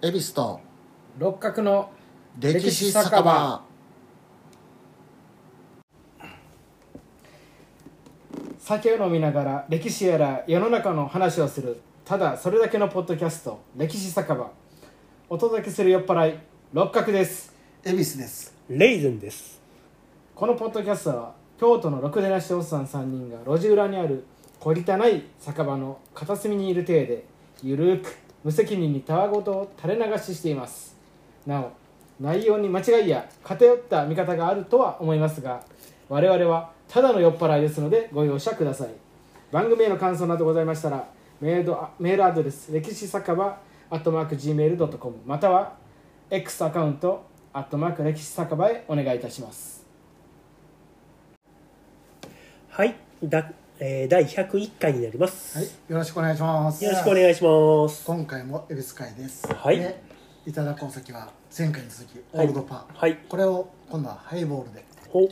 恵比寿と六角の歴史酒場。酒を飲みながら歴史やら世の中の話をするただそれだけのポッドキャスト歴史酒場。お届けする酔っ払い六角です。恵比寿です。レイズンです。このポッドキャストは京都のろくでなしおっさん3人が路地裏にある小汚い酒場の片隅にいる体でゆるく無責任にたわごとを垂れ流ししています。なお内容に間違いや偏った見方があるとは思いますが我々はただの酔っ払いですのでご容赦ください。番組への感想などございましたらメールメールアドレス歴史酒場アットマーク Gmail.com または X アカウントアットマーク歴史酒場へお願いいたします。はいだ、えー、第101回になります、はいよろしくお願いします。よろしくお願いします。今回も恵比寿会です。はい。でいただくお酒は前回に続きオはいールドパー、はい。これを今度はハイボールでほい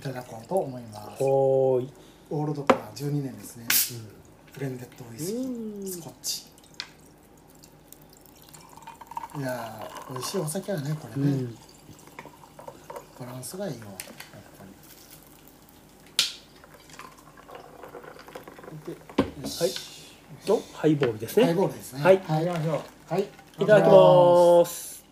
ただこうと思います。ほーい。オールドパー12年ですね、ブレンデッドウイスキうん。ースコッチ。いやー美味しいお酒はねこれね、うん。バランスがいいよやっぱりでよしはい。のハイボールですね。ハイボールですね。はい。はい、行きましょうはい、いただきます。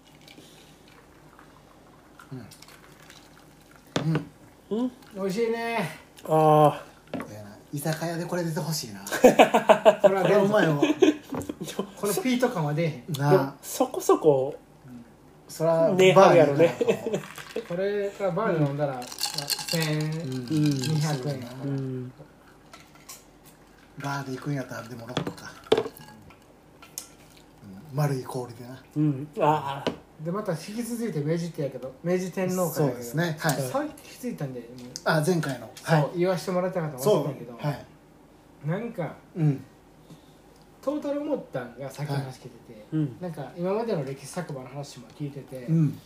うん。うん。美味しいね。あいやな居酒屋でこれ出てほしいな。これはうまいわこのピーとかまでなそこそこそらね。バーやろ。ね これからバーで飲んだら、まあ、1200うん。円バーで行くんやったらでもロックか、うん、丸い氷でな。うん。ああ。でまた引き続いて明治ってやけど明治天皇会そうですね。はい。さっき気づいたんでもうあ前回の。そう、はい。言わしてもらったかと思ったんだけど、はい。なんかうん。トータル思ったんがさっき話聞いてて、うん。なんか今までの歴史作場の話も聞いてて、うん。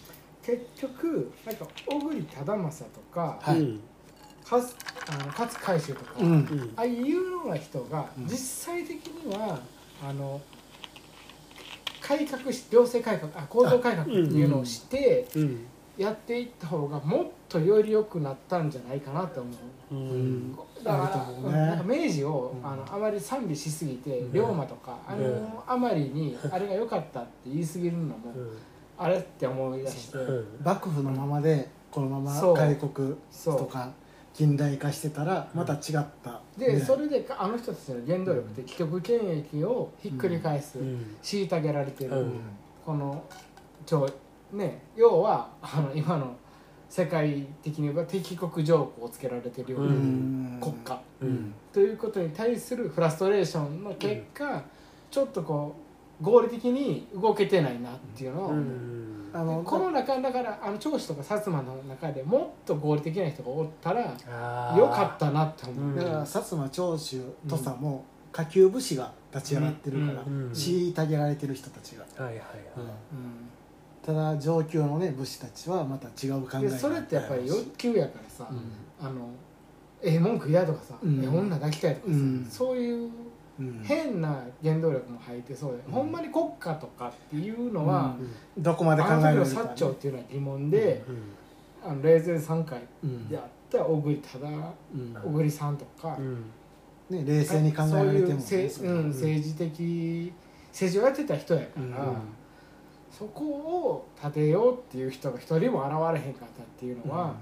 結局なんか小栗忠政とか、はい。うんかつあの勝海舟とか、うん。うんああいうような人がうん。実際的には、あの改革し行政改革あ構造改革っていうのをしてうん。やっていった方がもっとより良くなったんじゃないかなと思う。うん。だからなんか明治を、うん。あのあまり賛美しすぎて、うん。龍馬とかあの、うん。あまりにあれが良かったって言い過ぎるのも、あれって思い出して、うん。幕府のままでこのまま開国そう。とか近代化してたらまた違った。で、ね。それであの人たちの原動力って既得権益をひっくり返す、うん。虐げられてる、うん。この超ね要はあの今の世界的に言えば敵国条項をつけられてるよううな、ん。国家。うん。ということに対するフラストレーションの結果、ちょっとこう合理的に動けてないなっていうのを、うん。あのこの中だからあの長子とか薩摩の中でもっと合理的な人がおったらよかったなって思う、うん。だから薩摩長州土佐も下級武士が立ち上がってるからうん。うん。虐げられてる人たちが。はいはいはい。ただ上級のね武士たちはまた違う考えそれってやっぱり欲求やからさ、うん。あのええ文句嫌とかさ、うん。ええ女抱きたいとかさ、うん。そういううん変な原動力も入ってそうで、うん。ほんまに国家とかっていうのは、どこまで考あの時のえるかね薩長っていうのは疑問で、うん。あの霊前3回うん。であった小栗忠うん。小栗さんとか、うん。ね冷静に考えられてもそういううん、政治的政治をやってた人やから、うん。そこを立てようっていう人が一人も現れへんかったっていうのは、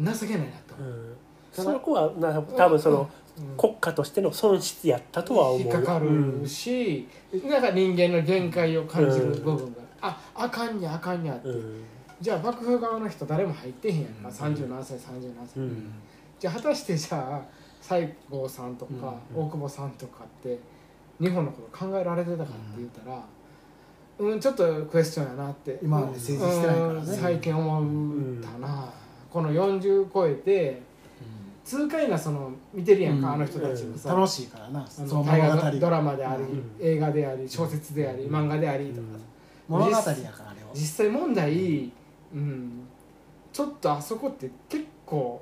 情けないなと。思う、うん。そこはな多分そのうん国家としての損失やったとは思う引っかかるし、なんか人間の限界を感じる部分が、ああかんにゃあかんにゃって、うん。じゃあ幕府側の人誰も入ってへんやんか、うん。37歳37歳、うん。じゃあ果たしてじゃあ西郷さんとか、うん。大久保さんとかって日本のこと考えられてたかって言ったらうん、ちょっとクエスチョンやなって。今まで政治してないからね。うん最近思ったな、この40超えて痛快なその見てるやんか、うん。あの人たちのさ、楽しいからな。あそのの大物語河ドラマであり、うん。映画であり小説であり、漫画でありとか、物語やからあれは。実際問題、うん、ちょっとあそこって結構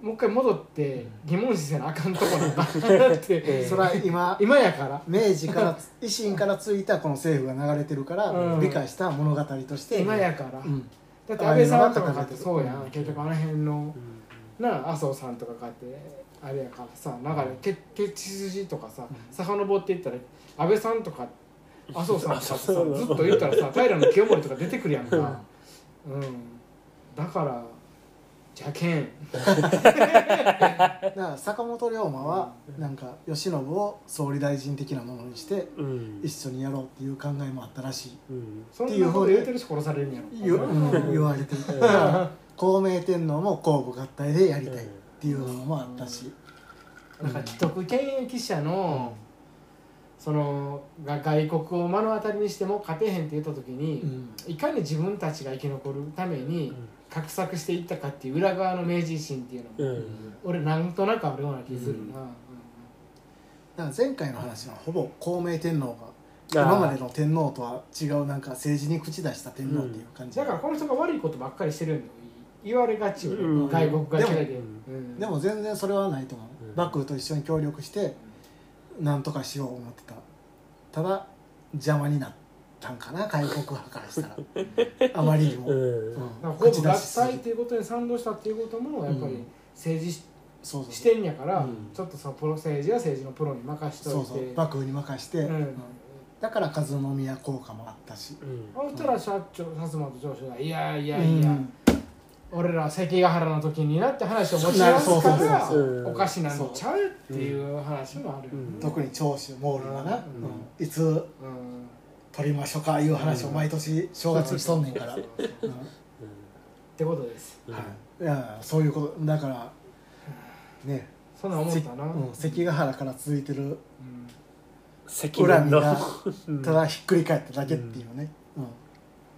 もう一回戻って疑問視せなあかんとこなんだなって それは今今やから。明治から維新からついたこの政府が流れてるから、うん。理解した物語として。今やから、うん。だって安倍さんとかかってそうやん。結局あの辺のうんなあ麻生さんとかかってあれやからさ流れけ血筋とかさうん。遡っていったら安倍さんとか麻生さんとかさずっと言ったらさ平清盛とか出てくるやんか、うん、だからじゃけんだから坂本龍馬はなんか慶喜を総理大臣的なものにしてうん。一緒にやろうっていう考えもあったらしい。うん。そんなこと言うてるし殺されるんやろ。言,、うん、言われてる だから孔明天皇も公武合体でやりたいっていうのもあったし、なんか既得権益者の、そのが外国を目の当たりにしても勝てへんって言った時に、うん。いかに自分たちが生き残るために画策していったかっていう裏側の明治維新っていうのも、うん。俺なんとなくあるような気するな、だから前回の話はほぼ孔明天皇が今までの天皇とは違うなんか政治に口出した天皇っていう感じ、だからこの人が悪いことばっかりしてるんだよ言われがちよ、うん。外国が嫌いででも全然それはないと思う、うん。幕府と一緒に協力して何とかしよう思ってた。ただ邪魔になったんかな開国派からしたら。あまりにも、うん。うん。だからほぼ出しすぎ体っていうことに賛同したっていうこともやっぱりうん。政治しそうそうしてんやから、うん。ちょっとそのプロ政治は政治のプロに任しといて。そうそう。幕府に任して、うん。うん。だから和宮効果もあったし、うん。そしたら社長薩摩と上司が「いやいやいや、うん俺ら関ヶ原の時にな」って話を持ち出すそうそうそうからそう。おかしなんちゃうっていう話もあるよね、うん。特に長州毛利がな、うん。うん。いつうん取りましょうかいう話を毎年正月にしとんねんから、うん。ってことです。うん。はい、いやそういうこと。だからね。そんなん思ったな、うん、関ヶ原から続いてる恨みがうん。ただひっくり返っただけっていうね、うん。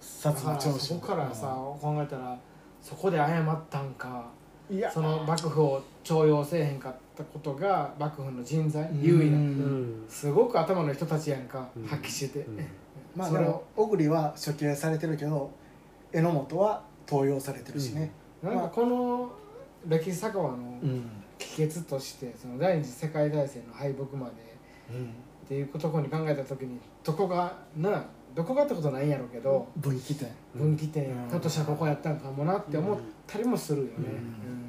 薩だから摩長州。そこからさ、考えたらそこで謝ったんかいや。その幕府を重用せえへんかったことが幕府の人材うん。優位なうん。すごく頭の人たちやんかうん。発揮して。て、まあでも小栗は処刑されてるけど榎本は登用されてるしね、なんかこの歴史酒場のうん。帰結としてその第二次世界大戦の敗北までっていうところに考えた時にどこがなどこがってことないんやろうけど、分岐点、分岐点。うん。ひょっとしたらここやったんかもなって思ったりもするよね、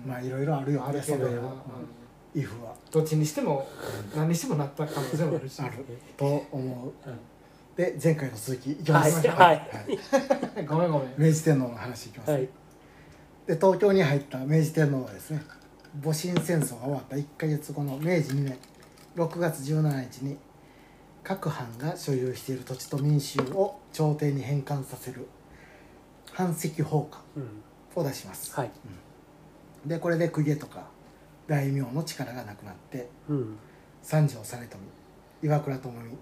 うん。まあいろいろあるよあるけどな、ねそれはうん。イフは。どっちにしても何にしてもなった可能性もあるし。あると思う、で前回の続きいきはい。ます、はい。ごめんごめん。明治天皇の話いきます、はい。で東京に入った明治天皇はですね戊辰戦争が終わった1か月後の明治2年6月17日に各藩が所有している土地と民衆を朝廷に返還させる藩籍放下うん。を出します、はい。でこれで公家とか大名の力がなくなってうん。三条実富岩倉智美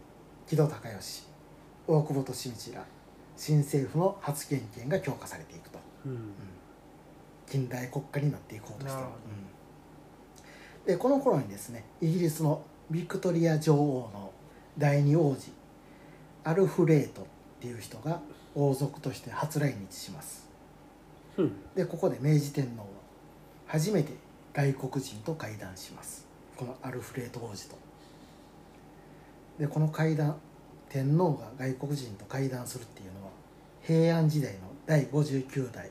木戸孝允大久保利通ら新政府の発言権が強化されていくと。うん。近代国家になっていこうとしてる。でこの頃にですねイギリスのビクトリア女王の第二王子アルフレートっていう人が王族として初来日します。うん。でここで明治天皇は初めて外国人と会談します。このアルフレート王子と。でこの会談天皇が外国人と会談するっていうのは平安時代の第59代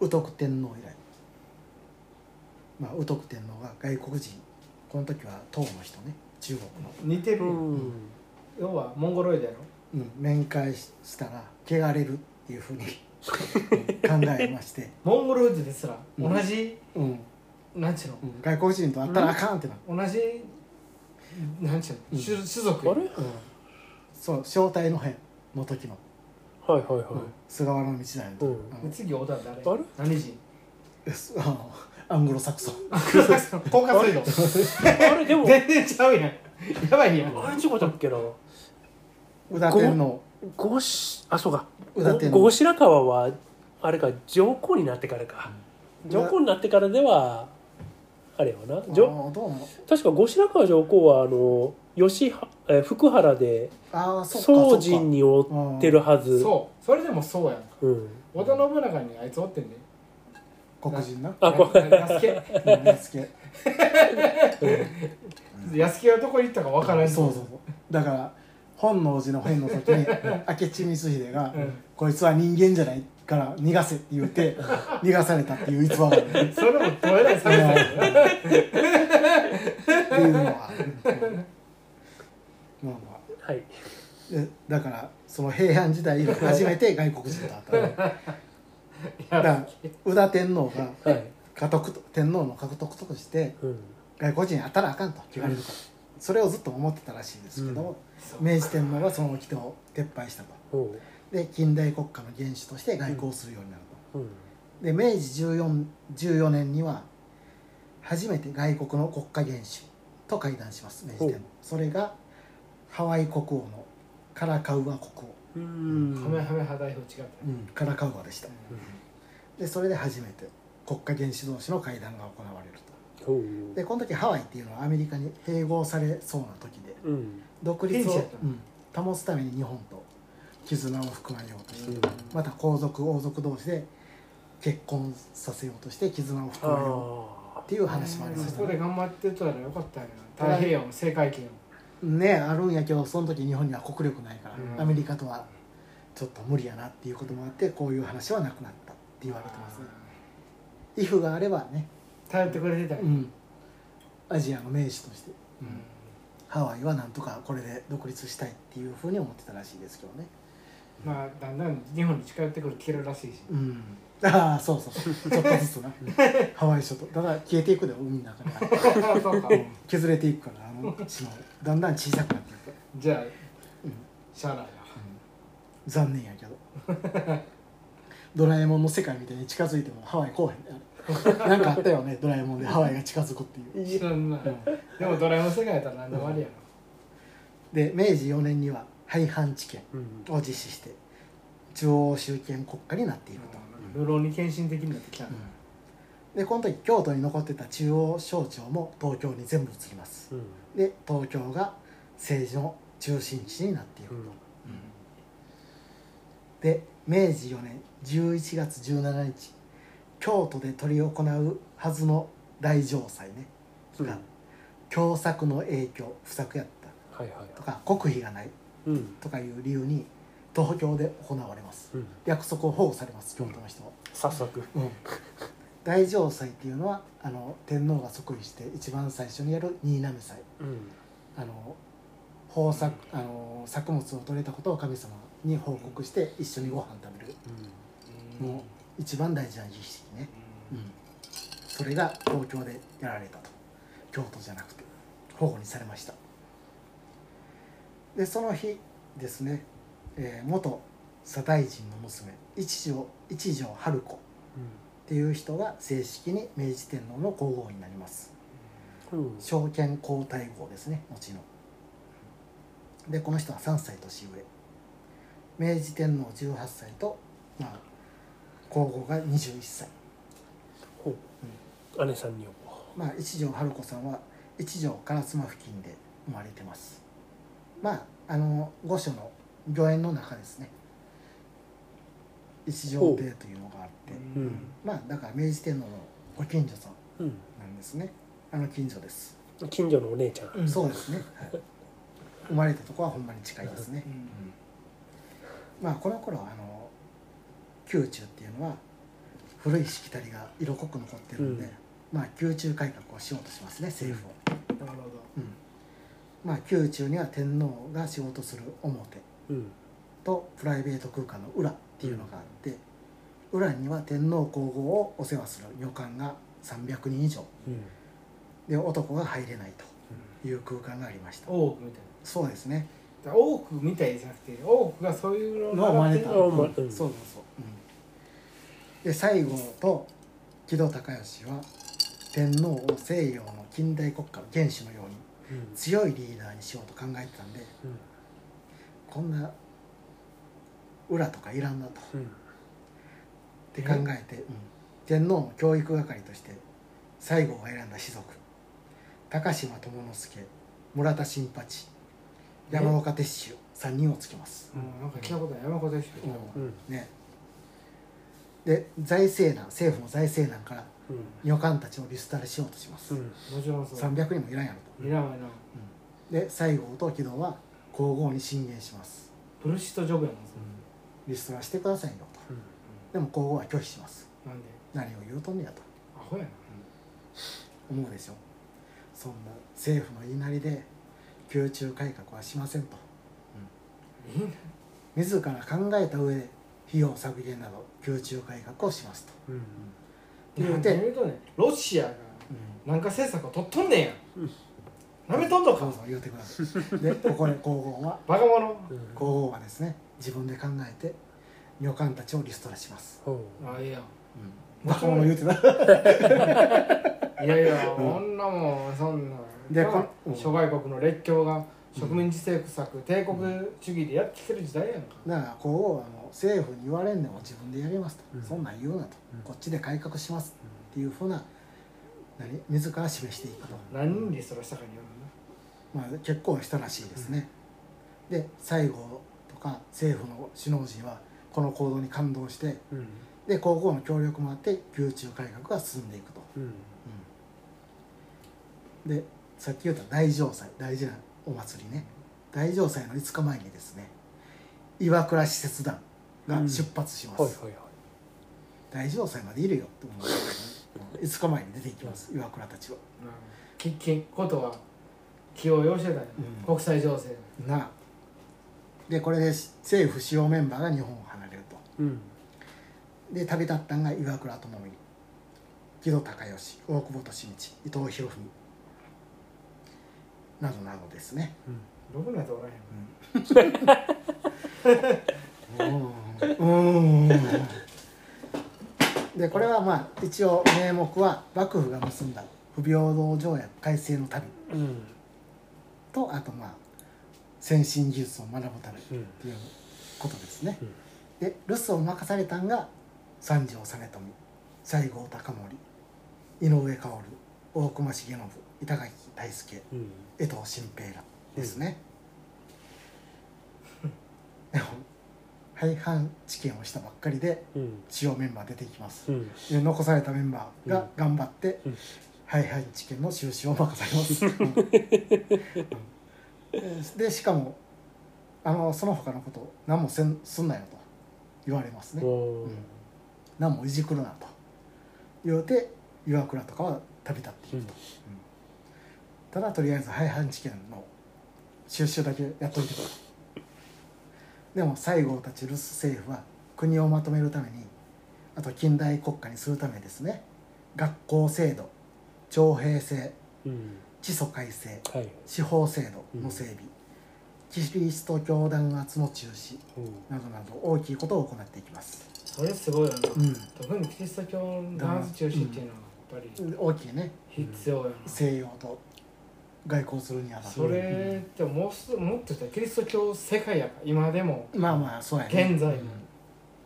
宇徳天皇以来。まあ宇徳天皇が外国人この時は唐の人ね中国の、似てるよ、うん。要はモンゴロイドやろ。うん、面会したら汚れるっていうふうに 考えまして、モンゴロイドですらうん同じ、うん。なんちゅううん外国人と会ったらあかんってなの同じなんちゅううん。の、種種族あれ？うん。そう正体の変の時の、はいはいはい。菅原道真の時、うん。うん。次小田誰？あれ何人？ですあのアングロサクソン。高架水道。あれでも。全然ちゃうやん。やばいやん。あれ違ったっけな。宇田天皇。五しあそうか。宇田天皇。後白河はあれか上皇になってからか。上皇になってからではあれよな。確か後白河上皇はあの吉はえ福原で宗人に追ってるはず。そう。それでもそうやんうん。織田信長にあいつおってんで黒人なはどこに行ったかわからんそうそうそうだから本能寺の変の時に明智光秀が、うんこいつは人間じゃないから逃がせって言って逃がされたっていう逸話があるってそれもどうやらされたよいうのはまあまあはいでだからその平安時代初めて外国人と会っただから宇田天皇がはい。家督と天皇の家督としてうん。外国人に会ったらあかんと言われるからそれをずっと思ってたらしいですけど、明治天皇がその掟を撤廃したと。で近代国家の元首として外交するようになると、うん。で明治 14, 14年には初めて外国の国家元首と会談します明治天皇。それがハワイ国王のカラカウア国王、うん。ハメハメ派代表違ったカラカウアでした。でそれで初めて国家元首同士の会談が行われると。でこの時ハワイっていうのはアメリカに併合されそうな時でうん。独立を現地やった、うん。保つために日本と絆を含まれようとして、うん。また皇族王族同士で結婚させようとして絆を含まれようあっていう話もありましたね。そこで頑張ってたらよかったんや太平洋の制海権をねあるんやけどその時日本には国力ないから、うん。アメリカとはちょっと無理やなっていうこともあってこういう話はなくなったって言われてますね。イフがあればね、頼ってくれてたうん、アジアの名手として。うん。ハワイはなんとかこれで独立したいっていうふうに思ってたらしいですけどね。まあだんだん日本に近寄ってくる消えるらしいし。うんああそうそう。ちょっとずつな。ハワイ諸島。だから消えていくで海の中で。そうか。削れていくからあの島だんだん小さくなっていく。じゃあうん。しゃあないな残念やけどドラえもん。の世界みたいに近づいてもハワイ来おへん。ねあれなん。かあったよねドラえもん。でハワイが近づくっていう、知らん。なうん。でもドラえもん。世界やったら何でもありやで明治4年には廃藩置県うん。を実施して中央集権国家になっていくと、なルローニケンシン的になってきたなでこの時京都に残ってた中央省庁も東京に全部移ります。うん。で東京が政治の中心地になっていくと、うん。で明治4年11月17日京都で執り行うはずの大城祭ね、うん。が凶作の影響不作やった。はいはい。とか国費がない。うん。とかいう理由に東京で行われます。うん。約束を保護されます京都の人は、早速。うん。大城祭っていうのはあの天皇が即位して一番最初にやる新嘗祭。うん。あの豊作あの作物を取れたことを神様に報告して一緒にご飯食べる。もう一番大事な儀式ね、うん、それが東京でやられたと。京都じゃなくて保護にされました。でその日ですね、えー元左大臣の娘一条一条春子。っていう人が正式に明治天皇の皇后になります。うん。うん証券皇太后ですね後のでこの人は3歳年上。明治天皇18歳と、まあ、皇后が21歳。ほう。姉さんによまあ、一条春子さんは一条烏丸付近で生まれてます。まああの御所の御苑の中ですね。一条邸というのがあってう。ん。まあだから明治天皇のご近所さんうんなんですね。あの近所です、近所のお姉ちゃん。うん。そうですね、はい。生まれたとこはほんまに近いですね、うん。まあこの頃あの宮中っていうのは古いしきたりが色濃く残ってるんで、うん。まあ宮中改革をしようとしますね政府を、なるほど。うん。まあ宮中には天皇が仕事する表。うんとプライベート空間の裏っていうのがあって、裏には天皇皇后をお世話する女官が300人以上。うん。で男が入れないという空間がありました。大奥みたいそうですね。な大奥みたいじゃなくて大奥がそういうのをの生まれた、うん。うん。そうそうそう、うん。で西郷と木戸孝允は天皇を西洋の近代国家の元首のようにうん。強いリーダーにしようと考えてたんでうんこんな裏とかいらんなと。うん。って考えて、うん。天皇の教育係として西郷が選んだ士族。高島智之助村田新八山岡鉄舟3人をつけます、うん。なんか聞いたことない山子でしょうん。うん。ね。で財政難政府の財政難からうん。女官たちをリストラしようとします、うん。もちろんそう。300人もいらんやろと。いらんわなで西郷と木戸は皇后に進言します。ブルシットジョブやもんそリストラしてくださいよと。でも皇后は拒否します。れなんで？何を言うとんねやと。アホやな。思うでしょ。そんな政府の言いなりで宮中改革はしませんと。いいな。自ら考えた上で費用削減など宮中改革をしますと。うん言うなんでて、言うとねロシアがうん。なんか政策を取っとんねんや。うんなめとんのかそうそう言うてください。でここで皇后は。バカ者。皇后はですね自分で考えて女官たちをリストラします、ほあいいやバカ者。言うてた いやいや、こん。なもんそんなでこな諸外国の列強が植民地政策帝国主義でやってきてる時代やんか、だから皇后はもう政府に言われんでも自分でやりますと、うん。そんなん言うなと、うん。こっちで改革しますっていうふうな何自ら示していくと、何人リストラしたかによまあ、結構したらしいですね、で西郷とか政府の首脳陣はこの行動に感動してううん。で皇后の協力もあって宮中改革が進んでいくと、うん。うん。でさっき言った大城祭大事なお祭りね。大城祭の5日前にですね岩倉使節団が出発します、はいはいはい。大城祭までいるよって思うんですけどね、うん5日前に出ていきます岩倉たちは。なききことは気を要してたんや、うん。国際情勢な。あでこれで政府主要メンバーが日本を離れると。うん。で旅立ったんが岩倉智美。木戸孝允大久保利通伊藤博文。などなどですね。ろくなやつおらへん。うん。でこれはまあ一応名目は幕府が結んだ不平等条約改正の旅。うんとあとまあ先進技術を学ぶためっうんていうことですね、うん。で留守を任されたんが三条実富西郷隆盛井上馨大隈重信板垣大輔うん。江藤新平らですね、でも廃藩置県をしたばっかりでうん。主要メンバー出てきます。うん。で残されたメンバーが頑張ってうん廃藩置県の収支を任されます、うん。でしかもあのその他のこと何もせんすんなよと言われますね、うん。何もいじくるなと言うて岩倉とかは旅立っていくと、うん。ただとりあえず廃藩置県の収集だけやっといてくれでも西郷たち留守政府は国をまとめるためにあと近代国家にするためですね。学校制度徴兵制うん。地租改正はい。司法制度の整備、キリスト教弾圧の中止うん。などなど大きいことを行っていきます、それすごいよな、うん、特にキリスト教のダンス中止っていうのはやっぱり大きいね。必要やな、西洋と外交するにあたってそれってもうすもっと言ったらキリスト教世界やから今でも。まあまあそうやね。現在も。うん。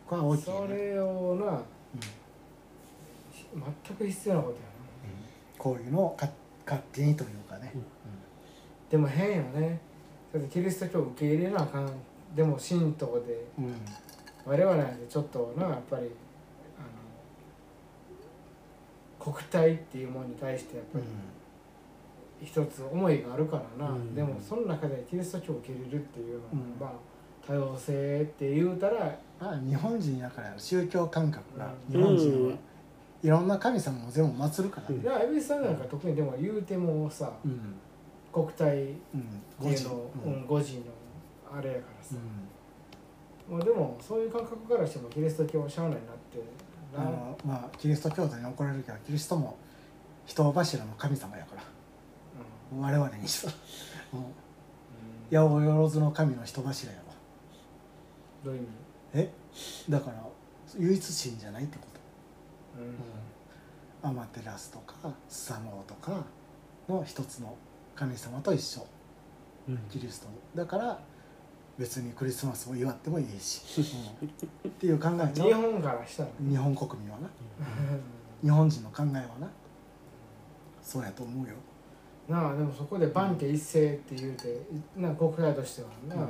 これは大きいそね、れをなうん。全く必要なことこういうのをか勝手にというかね、でも変よね。だってキリスト教を受け入れなあかん。でも神道でうん。うん我々なんてちょっとなやっぱりあの国体っていうものに対してやっぱり一つ思いがあるからな、うん。でもその中でキリスト教を受け入れるっていうのは、うん。まあ多様性って言うたらまあ日本人やから宗教感覚が。うん。日本人はいろんな神様も全部祭るからね。いや蛭子さんなんか特にでも言うてもさうん。国体っうん。ていうの、うんうん、5時のあれやからさ、うもうでもそういう感覚からしてもキリスト教はしゃあないなってん、あなのまあキリスト教徒に怒られるけどキリストも人柱の神様やから。うん。我々にした八百万の神の人柱やわ。どういう意味？え？だから唯一神じゃないってこと？うんアマテラスとかスサノオとかの一つの神様と一緒。うん。キリストもだから別にクリスマスを祝ってもいいし、う んっていう考えちゃう日本からしたらね。日本国民はな。日本人の考えはな。そうやと思うよ、なあでもそこで万家一斉って言うてな国会としてはな、うん。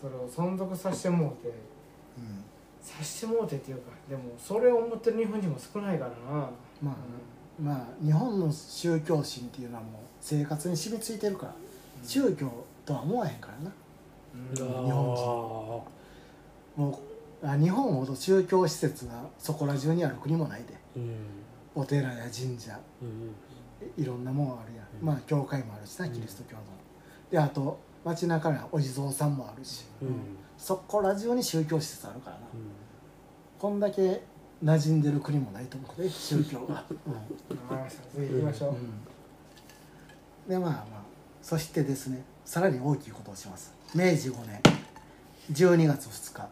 それを存続させてもうて。うん察してもうてっていうかでもそれを思ってる日本人も少ないからな。まあ、まあ日本の宗教心っていうのはもう生活に染みついてるから、宗教とは思わへんからな。日本もうあ日本ほど宗教施設がそこら中にある国もないで。ーうん。お寺や神社うん。いろんなもんあるやん、うん。まあ教会もあるしなキリスト教の、であと街中にはお地蔵さんもあるし、うん。そこら中に宗教施設あるからな、うんこんだけ馴染んでる国もないと思うで宗教が、うん。わかりました次行きましょう、でまあまあそしてですねさらに大きいことをします。明治5年12月2日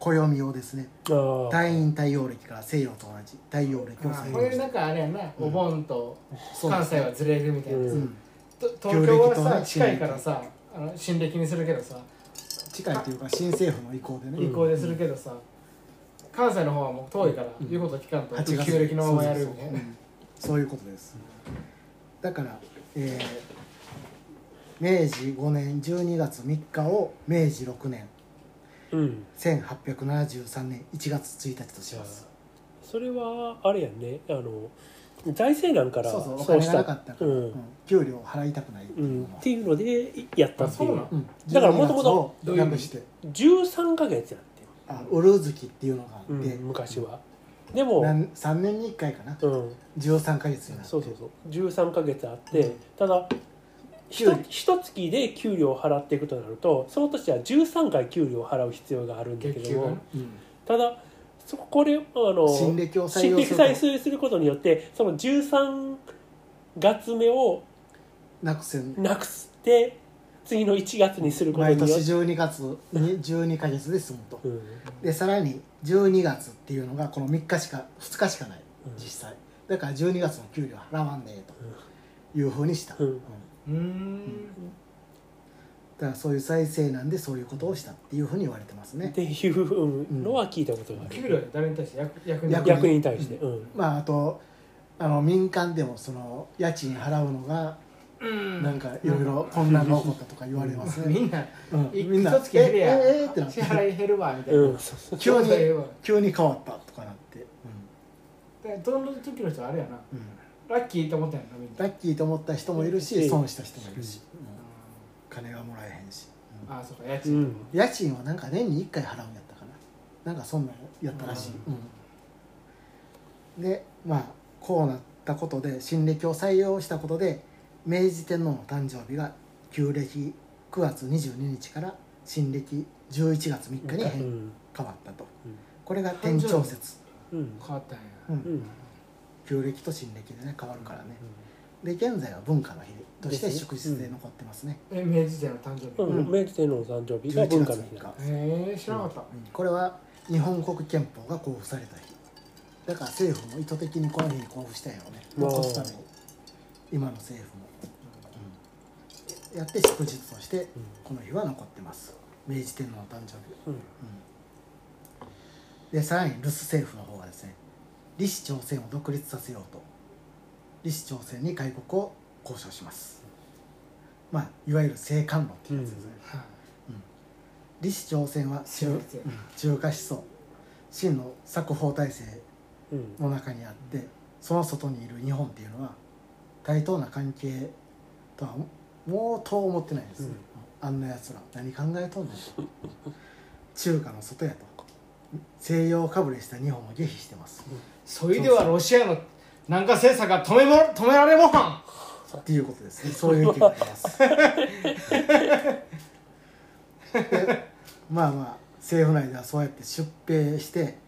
暦をですねあー。太陰太陽暦から西洋と同じ太陽暦をあ採これ用してなんかあれやな、お盆と関西はずれるみたいな、うん。東京はさ近いからさあの新暦にするけどさ。近いというか新政府の意向でね、移行でするけどさ、関西の方はもう遠いから、うん。言うこと聞かんと8月旧暦のままやるみそうたいうことです。だから、えー明治5年12月3日を明治6年。うん。1873年1月1日とします。それはあれやんね。あの財政難からそうそうお金がなかったから、うん。うん。給料を払いたくないってういうていうのでやったっていう。だから元々12月をどういう意味略して。13ヶ月やってあウル月っていうのがあうんって、昔は。でもなん3年に1回かな。うん。13ヶ月になって。そうそうそう。13ヶ月あって、うん。ただひと一月で給料を払っていくとなるとその年は13回給料を払う必要があるんだけどもうん。ただそここれあの新暦を採用することによってその13月目をなくせん。なくして次の1月にすること毎年によって、12月に 12ヶ月で済むと。うん。でさらに12月っていうのがこの3日しか2日しかない。うん。実際。だから12月の給料払わんねえと。いうふうにした、うん。うん。うーん。だからそういう再生なんでそういうことをしたっていうふうに言われてますね。っていうのは聞いたことがある、給料で誰に対して？役役に？役に対して、うん。まああとあの民間でもその家賃払うのがうんなんかいろいろ混乱が起こったとか言われます。ね、みんなみんな一月減るやん。えええってなって支払い減るわみたいな、急に急に変わったとかなって、でどの時の人はあれやなラッキーと思ったんやなみんなラッキーと思った人もいるしうん損した人もいるし、うん金がもらえへんし、うんああそうか家賃うん家賃はなんか年に1回払うんやったかななんかそんなんやったらしい、うんでまあこうなったことで新暦を採用したことで明治天皇の誕生日が旧暦9月22日から新暦11月3日に変,、うん。変わったと。うん。これが天長節、うん。変わったんや。うん。うん旧暦と新暦でね変わるからね、で現在は文化の日として祝日で残ってますね、え明治天の誕生日、うん。うん。明治天皇の誕生日が11月3日。文化の日だ、へえ知らなかった、うん。これは日本国憲法が交付された日。だから政府も意図的にこの日に交付したんやろね。残すために。今の政府も、うんやって祝日としてこの日は残ってます。明治天皇の誕生日、うん。うん。でさらに留守政府の方はですね李氏朝鮮を独立させようと李氏朝鮮に開国を交渉します。まあいわゆる政官論っていうやつですね、はい。李氏朝鮮は中,、中華思想。真の作法体制うんの中にあってその外にいる日本っていうのは対等な関係とはもうとう思ってないです、うん。あんなやつら何考えとんねん。と中華の外やと。西洋かぶれした日本を下否してます、それではロシアの南下政策が止めも止められもん。っていうことですね。そういう意見があります。でまあまあ政府内ではそうやって出兵して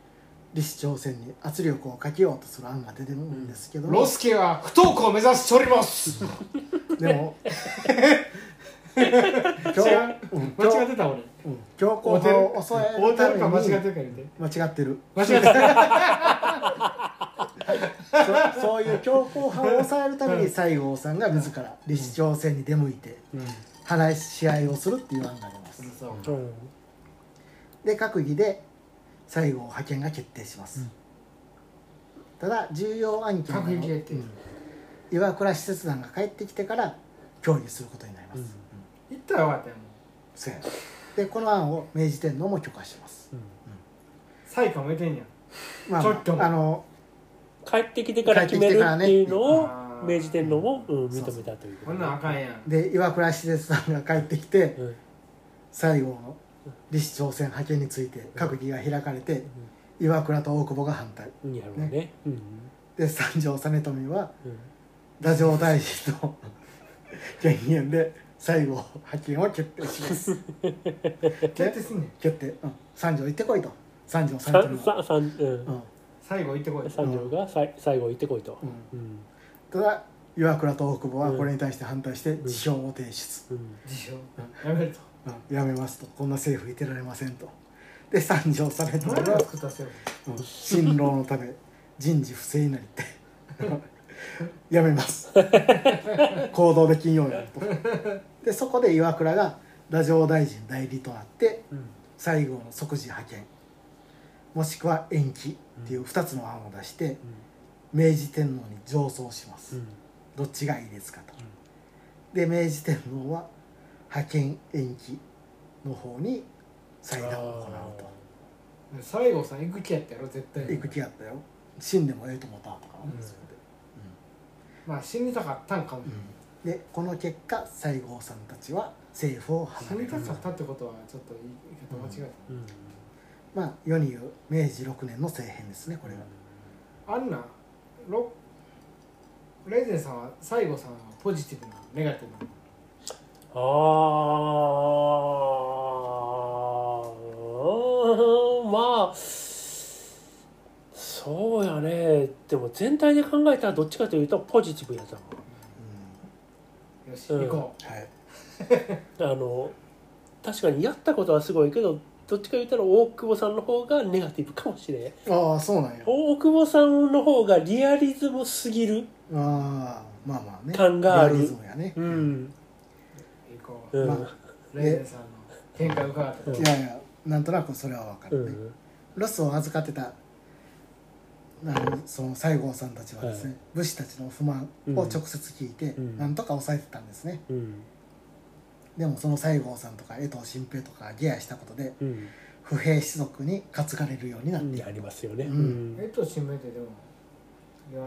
李氏朝鮮に圧力をかけようとする案が出てるんですけど。も、ロスケは不登校を目指しております。でも 違う？うん間違ってた俺。うん強硬派を抑え大る？ため間違ってるか言うて。間違ってる。間違ってる。そそういう強硬派を抑えるために西郷さんが自ら李氏朝鮮に出向いて話し合いをするっていう案があります。そう。うんで閣議で西郷派遣が決定します、ただ重要案件は閣議決定。うん。岩倉使節団が帰ってきてから協議することになります、うん。うん。言ったらよかったよう。やでこの案を明治天皇も許可します。う最下もいてんやん。まあちょっとあの帰ってきてから決めるっていうのを明治天皇も、うん、認めたというこんなんあかんやん。で岩倉施設さんが帰ってきてうん。最後の李氏朝鮮派遣について閣議が開かれて岩倉と大久保が反対。うんやろうね。うん。で三条実富はうん。太政大臣の権限で最後派遣を決定します。決定すんねん。決定、うん、三条行ってこいと。三条実さ富は、うん。うん。最後行ってこい三条がさい最後行ってこいと。うん、うん。ただ岩倉と大久保はこれに対して反対して辞表を提出、うん。自称。やめると。うんやめますと。こんな政府いてられませんと。で三条実富何をは作ったせようん。新郎のため人事不正になりって。やめます。行動できんようになると。でそこで岩倉が太政大臣代理となってうん。最後の即時派遣もしくは延期っていう2つの案を出して明治天皇に上奏します、うん。どっちがいいですかと、で明治天皇は派遣延期の方に裁断を行う西郷さん行く気やったやろ？絶対と行く気やったよ。死んでもええと思ったとかね、うんそこでまあ死にたかったんかも。うん。でこの結果西郷さんたちは政府を死離れるにたかったってことはちょっと言い方間違えうん。まあ世に言う明治6年の政変ですねこれが、たあんなロレイゼンさんは西郷さんはポジティブなネガティブなあー。まあそうやね。でも全体で考えたらどっちかというとポジティブやと思よし、うん。行こう。ん。はい、うあの確かにやったことはすごいけどどっちか言ったら大久保さんの方がネガティブかもしれん。ああそうなんや。大久保さんの方がリアリズムすぎるああまあまあね。感がある。リアリズムやね、うん、う行こううん。まレイゼンさんの見解伺った。うんいやいやなんとなくそれは分かるね、うん。ロスを預かってたあのその西郷さんたちはですね、はい。武士たちの不満を直接聞いて、うん。なんとか抑えてたんですね。うん。でもその西郷さんとか江藤新平とかが下野したことでうん。不平士族に担がれるようになって。いある、りますよね、うん。えっと新聞ってでもいや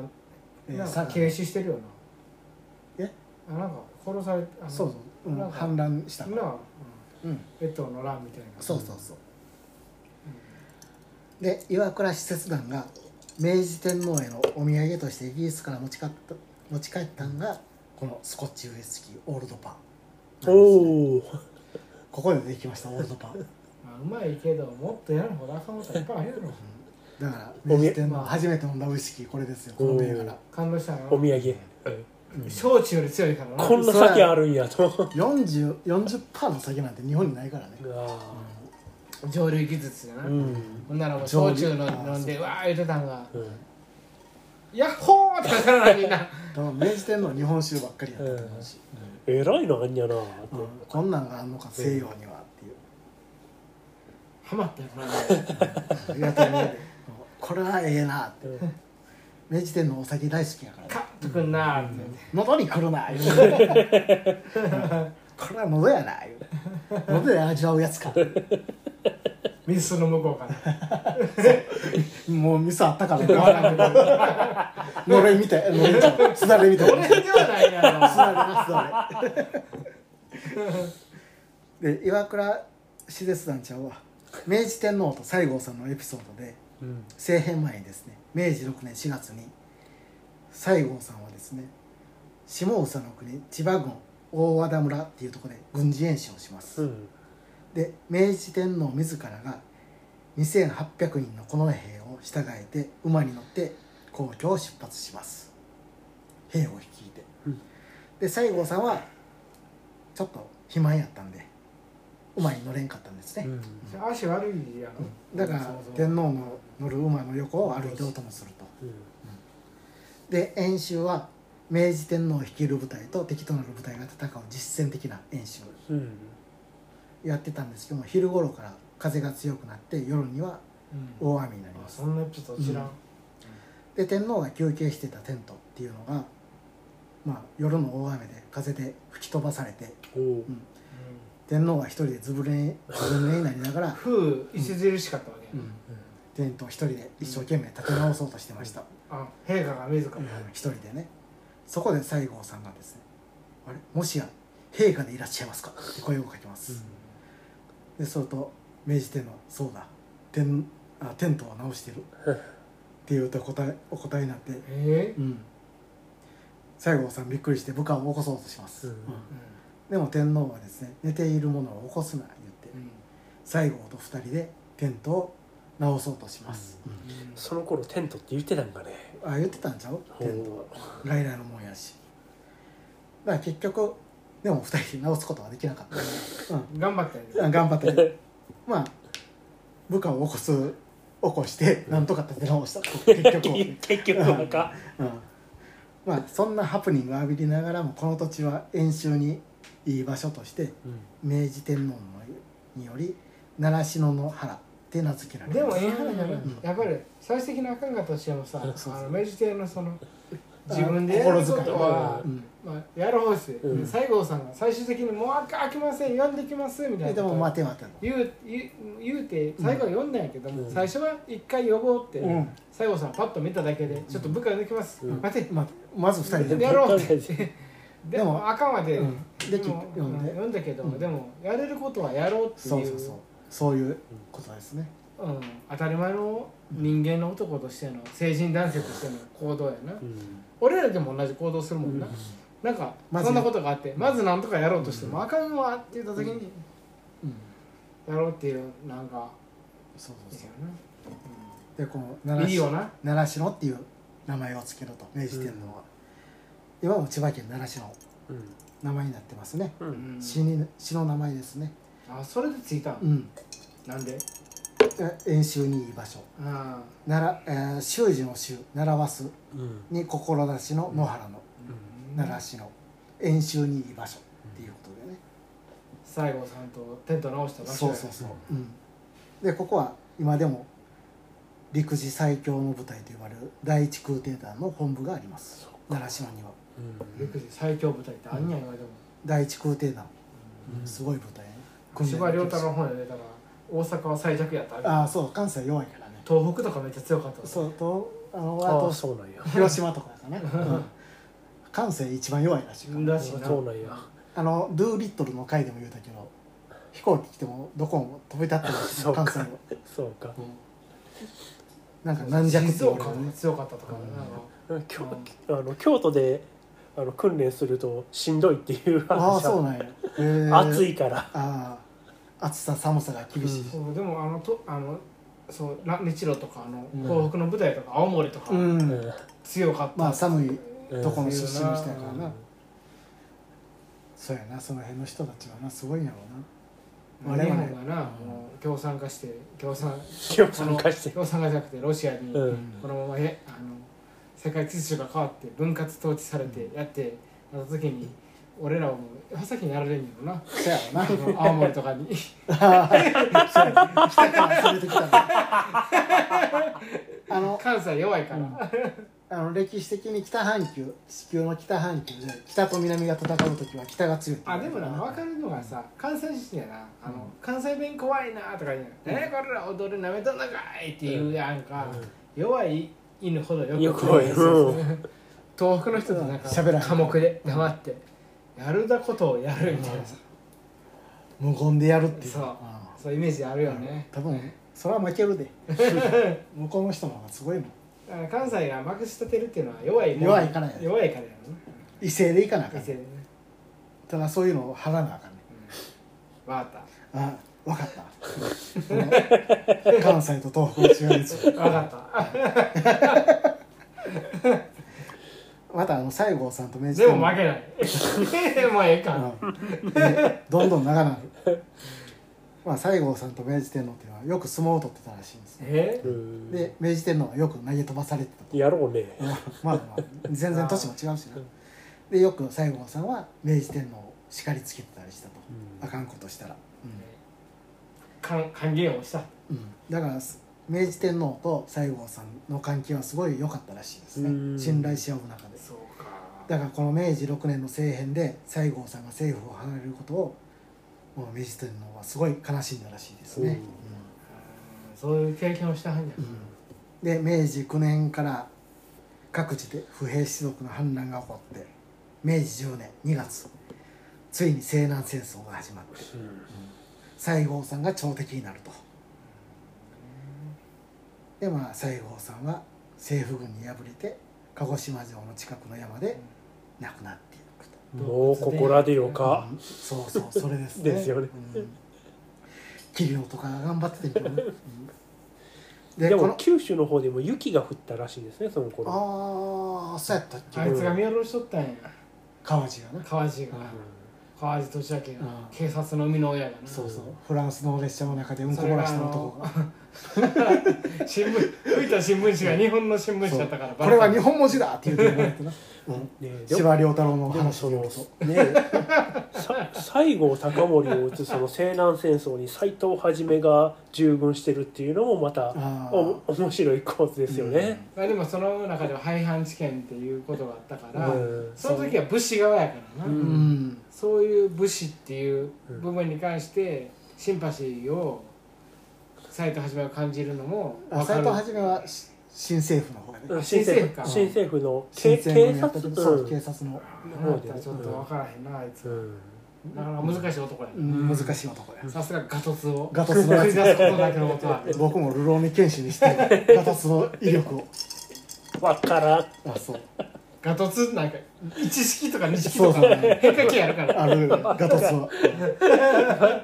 なんえさか軽視してるよな。え？あなんか殺されあのそうそう、うん、なんか反乱した。なあ、うん。の乱みたいな。そうそうそう。で岩倉使節団が明治天皇へのお土産としてイギリスから持ち帰った持ち帰ったんがこのスコッチウイスキーオールドパーおおここでできましたオールドパーま あ、うまいけどもっとやるほどあかんこといっぱいあるやろ。だから明治天皇初めて飲んだウイスキーこれですよこの銘柄。感動したのお土産、焼酎より強いからな。こんな酒あるんやと。40 40%の酒なんて日本にないからね。あ蒸留技術やな、ーうん。ほんならもう焼酎飲んでわー言ってたんがうん「ヤッホー!」って言ったらみんな明治天皇日本酒ばっかりやった。と思うし、えらいのあんやな。うん。こんなんがあんのか西洋にはっていう。ハマったよこの間 ありがとうね。これはええなって。うん明治天皇お酒大好きやから。カッとくんなーって喉にくるな言うて。これは喉やな言うて。喉で味わうやつか。ミスの向こうからもう味噌あったからわからんけどのれんみたいすだれみたいな俺ではないやろ。すだれなすだれで岩倉使節団ちゃうわ明治天皇と西郷さんのエピソードでうん。政変前にですね明治6年4月に西郷さんはですね下総の国千葉郡大和田村っていうところで軍事演習をします、うん。で明治天皇自らが2800人の近衛兵を従えて馬に乗って皇居を出発します。兵を率いて、うん。で西郷さんはちょっと肥満やったんで馬に乗れんかったんですね、うん。足悪いやろ。だから天皇の乗る馬の横を歩いてお供すると。で演習は明治天皇率いる部隊と敵となる部隊が戦う実戦的な演習。うん。やってたんですけども昼頃から風が強くなって夜にはうん。大雨になります。あそんなエピソード知らん、で天皇が休憩してたテントっていうのが、まあ、夜の大雨で風で吹き飛ばされておお天皇は一人でずぶ濡れずぶ濡れになりながら、風著しかったわけや。うんテントを一人で一生懸命立て直そうとしてました、あ陛下が自ら。うん。一人でね。そこで西郷さんがですね「あれ？もしや陛下でいらっしゃいますか?」って声をかけます、でそれと明治天皇は「そうだ。テンあテントを直してる」っていうと答えお答えになって、え？うん、西郷さんびっくりして部下を起こそうとします、うん。うん。でも天皇はですね寝ている者を起こすな言って。うん。西郷と二人でテントを直そうとします、うん。その頃テントって言ってたんかね。あ言ってたんちゃう？テント。ほ外来のもんやし。だから結局でも二人で直すことはできなかった、うん。頑張ったよねあ頑張ったけどまあ部下を起こす起こしてなんとか立て直した。結局結局なんか。うん。まあそんなハプニングを浴びりながらもこの土地は演習にいい場所として明治天皇のにより習志野の原って名付けられでもええ話やな、うんやっぱり最終的なあかんかったとしてもさ明治帝のそのあ自分でやることはうんまあ、やる方ですよ、うん。で西郷さんが最終的に「もうあ開きません呼んできます」みたいなえでも待て待てと言う言う言うて最後は呼んだんやけども、うん。最初は一回呼ぼうって、うん。西郷さんパッと見ただけで「ちょっと部下呼んできます、うん。待て。ままず二人で。やろう」って。でももあかんわで、うん。できも読んで。読んだけど、うん。でもやれることはやろうっていう。そうそうそうそういうことですね。うん、当たり前の人間の男としての成人男性としての行動やな、俺らでも同じ行動するもんな、なんかまずそんなことがあってまずなんとかやろうとしても、あかんわって言った時にうん。やろうっていうなんかそうそうそう。ですよでこのな、習志いいよな。習志野っていう名前を付けると明治天皇は、今も千葉県習志野名前になってますね。うん。詩に詩の名前ですねあそれでついたん、うん。なんで？え演習にいい場所。あなら、えー、習字の習習わすに志の野原の。あ習志野演習にいい場所。っていうことでね、西郷さんとテント直した場所や。そうそうそう、うん、でここは今でも陸自最強の部隊と呼ばれる第一空挺団の本部があります。習志野には。陸自最強部隊ってあんにゃ言われても。第一空挺団、うん。すごい部隊。ね司馬遼太郎の本で出たら大阪は最弱やったああそう関西弱いからね。東北とかめっちゃ強かったわそうとあのあああとそうなんや。広島とかかな、うん、関西一番弱いらしいから。らしいな。そうなんや。あのドゥーリットルの回でも言うたけど飛行機来てもどこも飛び立ってる関西は、そうか。うん、なんか軟弱って静岡も言われるね強かったとか、なん。か京あの京都であの訓練するとしんどいっていうああ話はそうなんや、えー、暑いから。ああ暑さ寒さが厳しい、そうでもあのとあのそうな日露とかあの、うん。東北の舞台とか青森とか、強かった。まあ寒いうん。とこの出身の人やからうん。な、そうやなその辺の人たちはなすごいんやろうな。日我々本がな、もう共産化して共産共産化して。共産化じゃなくてロシアに、うん。このままえあの世界秩序が変わって分割統治されてやってなった時に俺らはもう先にやられんやろな。そうやろな。青森とかに。あの関西弱いから、うんあの歴史的に北半球地球の北半球で北と南が戦う時は北が強いあでもな分かるのがさ関西人やな。あの、関西弁怖いなとか言うの「えこれら踊るなめとんのかい!」って言うやんか、弱い犬ほどよく怖い。東北の人ってなんか喋らん。寡黙で黙ってやるだことをやるみたいな。さ無言でやるっていう。そう。あそういうイメージあるよね。多分それは負けるで。向こうの人の方がすごいもん。だから関西がまくし立てるっていうのは弱いもん弱いからや弱いからや威勢でいかなあかんろな伊勢でね。ただそういうのを張らなあかんね分かった。あ分かった。うん。関西と東北の違いですよ。分かったまたあの西郷さんと明治で天皇も負けない。もうええか。うん。でどんどん長なる。まあ西郷さんと明治天皇っていうのはよく相撲を取ってたらしいんですねえ？うんで明治天皇はよく投げ飛ばされてたと。やろうね。まあまあ全然年も違うしな。でよく西郷さんは明治天皇を叱りつけてたりしたと、あかんことしたら、還還元をした。うん。だから明治天皇と西郷さんの関係はすごい良かったらしいですね。うん。信頼し合う中でだからこの明治6年の政変で西郷さんが政府を離れることをもう明治天皇はすごい悲しんだらしいですね、うん。うんそういう経験をしたはんじゃん、で明治9年から各地で不平士族の反乱が起こって明治10年2月ついに西南戦争が始まって西郷さんが朝敵になると。でまあ西郷さんは政府軍に敗れて鹿児島城の近くの山で亡くなっていくと、もうここらでよか。うん。そうそうそれですね。ですよね。うん。桐野とかが頑張ってたけどね、うん。でも九州の方でも雪が降ったらしいですねその頃。ああそうやったっけ。あいつが見下ろしとったんや。川地が。な川地が川地俊明が警察の生みの親がなそうそう。フランスの列車の中でうんこ漏らした男が 新聞吹いた新聞紙が日本の新聞紙だったからこれは日本文字だって言って言われてな、司馬遼太郎の話によると。ね さ西郷隆盛を討つその西南戦争に斎藤一が従軍してるっていうのもまたあお面白い構図ですよね。まあでもその中では廃藩置県っていうことがあったから、うん。その時は武士側やからな、ううん。んそういう武士っていう部分に関してシンパシーを斎藤はが感じるのもあ斎藤ははし新政府の方やね。うん新政府か。新政府の新警察時そ警察の、なんだちょっと分からへんなあいつ。うん。なかなか難しい男やうん。難しい男や。さすがガトツを。ガトツのやつ。繰り出すことだけのことは。僕も流浪に剣士にしてガトツの威力を。わからん。あそう。ガトツなんか一式とか二式とか変化球やるから。あるガトツは。わ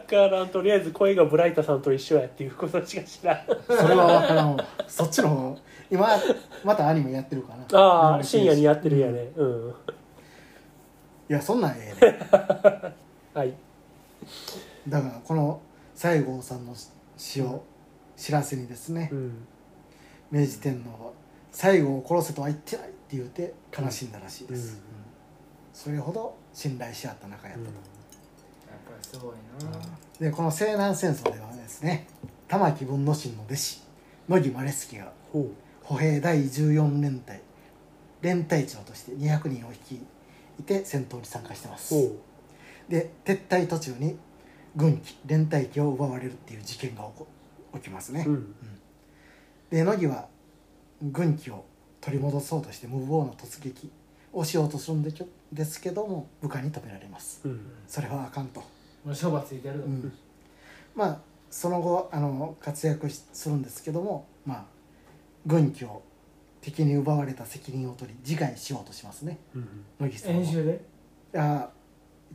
からんとりあえず声がブライタさんと一緒やっていうことしか知らん。それは分からんわ。そっちの方今またアニメやってるかなああ深夜にやってるやね。うん。いやそんなんええね はい。だからこの西郷さんの死を知らせにですねうん。明治天皇は西郷を殺せとは言ってない言うて悲しんだらしいです、それほど信頼し合った仲やったと、やっぱりすごいな。でこの西南戦争ではですね玉木文之進の弟子乃木マレスキがほ歩兵第14連隊連隊長として200人を率いて戦闘に参加してます。で撤退途中に軍機連隊機を奪われるっていう事件が起こ起きますね、ううん。で乃木は軍機を取り戻そうとして無謀な突撃をしようとするんでですけども部下に止められます。うん。それはあかんと、処罰ついてるう。ん。まあその後あの活躍しするんですけどもまあ軍機を敵に奪われた責任を取り自害しようとしますね。うん。乃木さんは。演習で？いや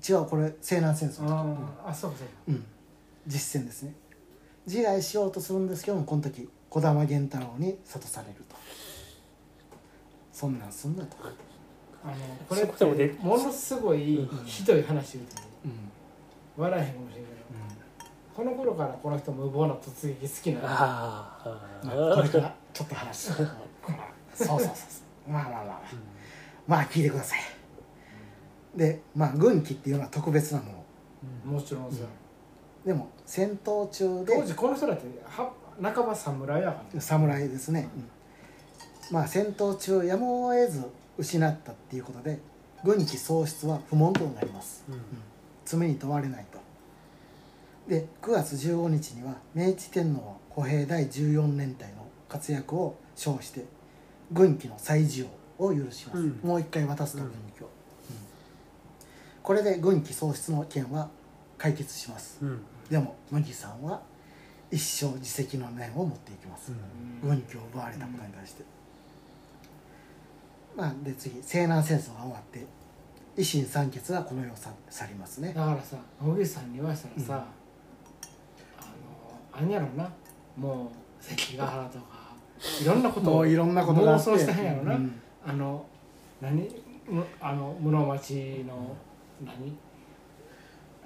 違うこれ西南戦争の時。ああそうかそうか。うん、実戦ですね。自害しようとするんですけどもこの時児玉源太郎に諭されるとそんなんすんなと、あのこれこでもねてものすごいひどい話言うてるうん。笑えへんかもしれんけどこの頃からこの人無謀な突撃好きなのああまあ、これからちょっと話そうそうそうそう。まあまあまあまあ。まあ聞いてください。でまあ軍機っていうのは特別なもの。もちろんさでも戦闘中で。当時この人だっては半ば侍やから。ね侍ですね、うんまあ戦闘中やむを得ず失ったっていうことで軍機喪失は不問となります。うん罪に問われないと。で9月15日には明治天皇は歩兵第14連隊の活躍を称して軍機の再使用を許します、うん。もう一回渡すとうん軍機を、うん。これで軍機喪失の件は解決します。うん。でも乃木さんは一生自責の念を持っていきます、うん。軍機を奪われたことに対して、まあで次西南戦争が終わって維新三傑がこの世を去去りますね。だからさ野口さんに言わしたらさ、あのあんやろな。もう関ヶ原とかいろんなことをもういろんなこと妄想したんやろな、うん。あの何むあの室町の何？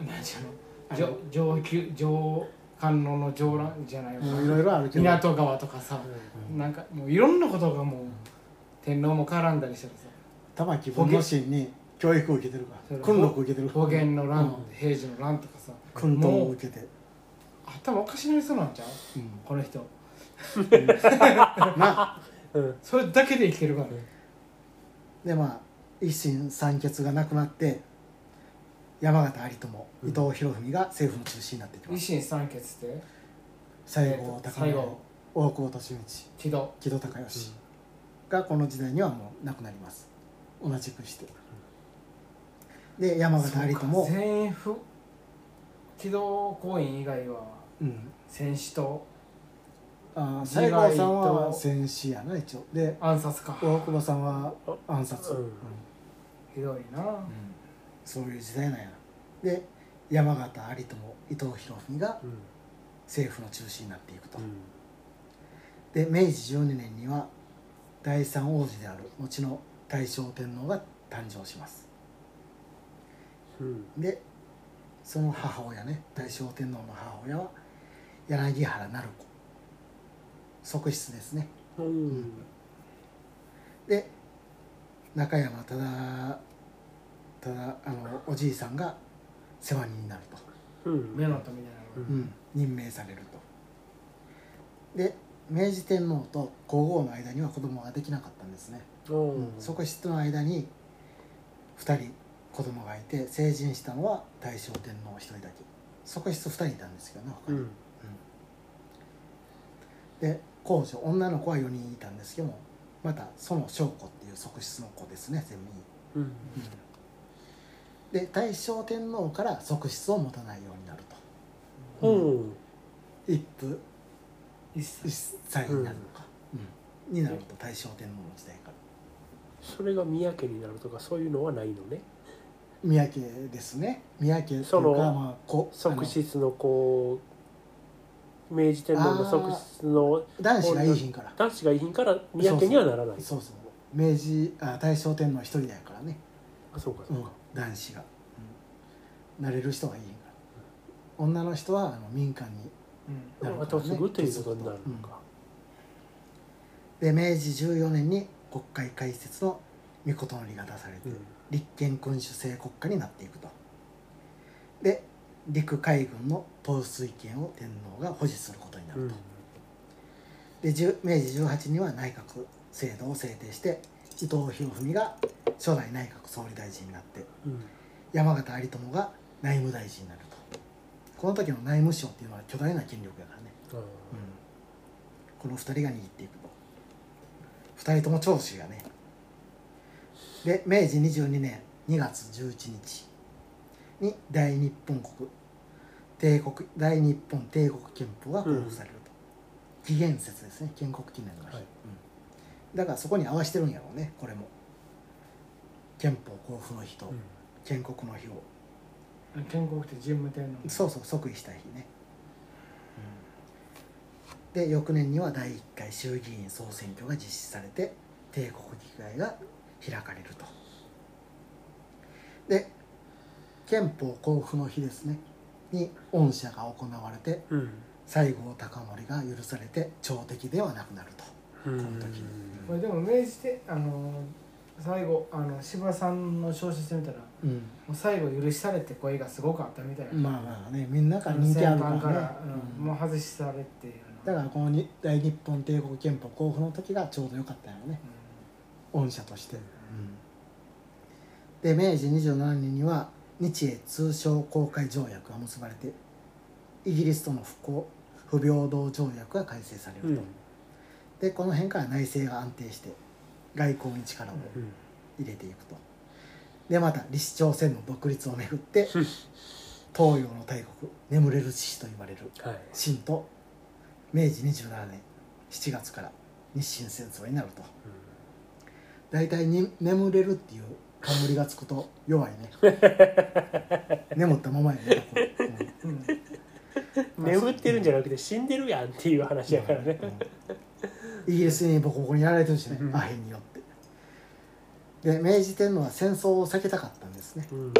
何ちゅう。の上上級上官能の上乱じゃないわ。もういろいろあるけど。港川とかさ、うん。なんかもういろんなことがもう天皇も絡んだりしたらさ玉木文之進に教育を受けてるから。訓録受けてる保元の乱、うん。平治の乱とかさ。訓導を受けて、頭おかしなりそうなんちゃう？うん。この人。な。うん。それだけで生きてるから。ねでまあ維新三傑が亡くなって山形有朋伊藤博文が政府の中心になっていきます。維新三傑って？西郷隆盛大久保利通木戸。木戸孝允がこの時代にはもう亡くなります。同じくして。で山形有朋全員不木戸公園以外はうん。戦死とあー西郷さんは戦死やな一応。で暗殺か。大久保さんは暗殺、うん。うん。ひどいな。そういう時代なんや。なで山形有朋伊藤博文がうん。政府の中心になっていくと、うん。で明治12年には第三王子である後の大正天皇が誕生します。うん。でその母親ね大正天皇の母親は柳原成子。側室ですね。うん。で中山ただただあのおじいさんが世話人になると、うん。目のとみたいなのうん、任命されると。で明治天皇と皇后の間には子供ができなかったんですね、うん。側室の間に2人子供がいて成人したのは大正天皇1人だけ。側室2人いたんですけどね他に、うん。で皇女女の子は4人いたんですけどもまたその証拠っていう側室の子ですね全員。うん。で大正天皇から側室を持たないようになると。うん。一夫一切一歳になるのか、うん。になると大正天皇の時代から。それが宮家になるとかそういうのはないのね。宮家ですね。宮家そのまあこ側室のこう明治天皇の側室の男子がいいひんから。男子が遺品から宮家にはならない。そうそう。明治あ大正天皇一人だからね、あそうかそううん。か、男子が、うん、なれる人がいいから。女の人はあの民間にうん。なるほどね。後継ぐということになるのか、で明治14年に国会開設の御事のりが出されて、うん。立憲君主制国家になっていくと。で陸海軍の統帥権を天皇が保持することになると、で10明治18年には内閣制度を制定して伊藤博文が初代内閣総理大臣になってうん。山形有朋が内務大臣になるとこの時の内務省っていうのは巨大な権力やからね、あうん、この2人が握っていくと。2人とも長州やね。で明治22年2月11日に大日本国帝国大日本帝国憲法が公布されると、紀元節ですね。建国記念の日、はい。うん、だからそこに合わせてるんやろうねこれも。憲法公布の日とうん。建国の日を、建国って神武天皇。そうそう即位した日ね、で翌年には第1回衆議院総選挙が実施されて帝国議会が開かれると。で憲法公布の日ですね。に恩赦が行われてうん。西郷隆盛が許されて朝敵ではなくなると。うん。この時に。これでも明治であの最後あの柴田さんの小説見たらもうん。う最後許されて声がすごかったみたいな、まあまあねみんなから人気あるからね。から、うん。うん。もう外しされってだからこのに大日本帝国憲法公布の時がちょうどよかったよね。う恩赦として、で明治27年には日英通商公開条約が結ばれてイギリスとの不公不平等条約が改正されると、うん。でこの辺から内政が安定して外交に力をうん。入れていくとでまた李氏朝鮮の独立をめぐってうん。東洋の大国眠れる獅子と言われるはい。清と明治27年7月から日清戦争になると。大体に眠れるっていう冠がつくと弱いね。眠ったままやね、うんんうん。眠ってるんじゃなくて死んでるやんっていう話やからね。イギリスにボコボコにやられてるしね。うん。アヘンにで明治天皇は戦争を避けたかったんですね、うん。うん。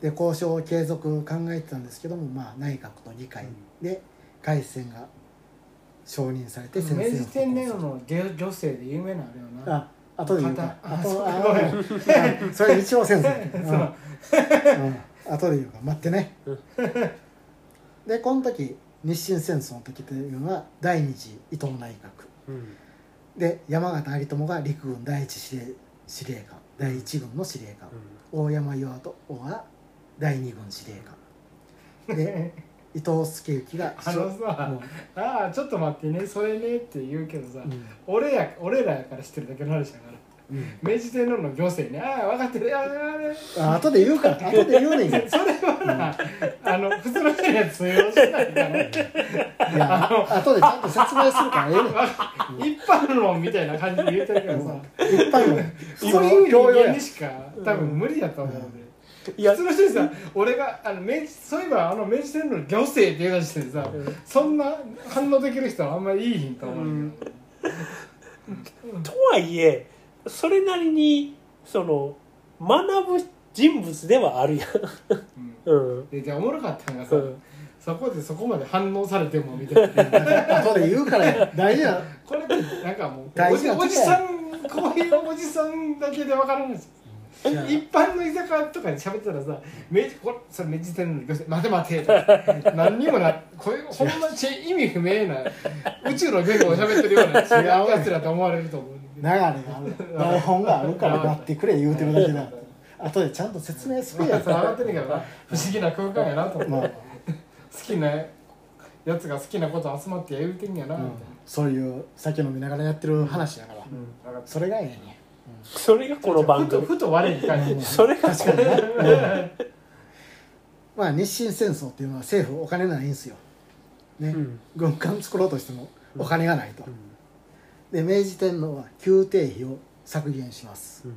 で交渉を継続考えてたんですけども、まあ、内閣と議会で開戦が承認されて戦明治天皇の女女性で有名なあれよな。あ後で言うか。あ後そうあいやそれ一応先生。う。ん。後で言うか。ら待ってね。うん。でこの時日清戦争の時というのは第二次伊藤内閣。うん。で山形有朋が陸軍第一司令司令官。第一軍の司令官。大山岩戸が第二軍司令官。で 伊藤助之があのさああちょっと待ってね。それねって言うけどさ、うん。俺や俺らやから知ってるだけの話だから。うん明治天皇の行政ね。ああ分かってる。あああれ。あ後で言うから。後で言うねんけど。それはな、あの普通の人には通用しないからいやあ後でちゃんと説明するからええねん。一般論みたいな感じで言うてるからさ。一般のそういう教養や人間にしか多分無理やと思うので、いや。普通の人にさ俺があの明治そういえばあの明治天皇の行政って言い出してさ、うん。そんな反応できる人はあんまりいいひんと思う、うん。とはいえそれなりにその学ぶ人物ではあるやん。うん。うん。でじゃあおもろかったのがさ、うん。そこでそこまで反応されてもみたいな。後で言うからや。大事なこれってなんかもう大おじおじさんこういうおじさんだけで分かるんです一般の居酒屋とかで喋ってたらさ明治これそれ明治天皇の待て待て。何にもなこれほんまち意味不明な宇宙の言語を喋ってるような違うやつらと思われると思う流れがある。台本があるからなってくれ言うてるだけだ。後でちゃんと説明するや分か。ってるけどな。不思議な空間やなと思って、まあ。好きなやつが好きなこと集まって言うてんやな。みたいな、そういう酒飲みながらやってる話やから。それがええねそれがこの番組。ふとふと我に返ってそれが確かにね、うん。まあ日清戦争っていうのは政府お金ないんですよ、ね。うん。軍艦作ろうとしてもお金がないと、で明治天皇は宮廷費を削減します。うん。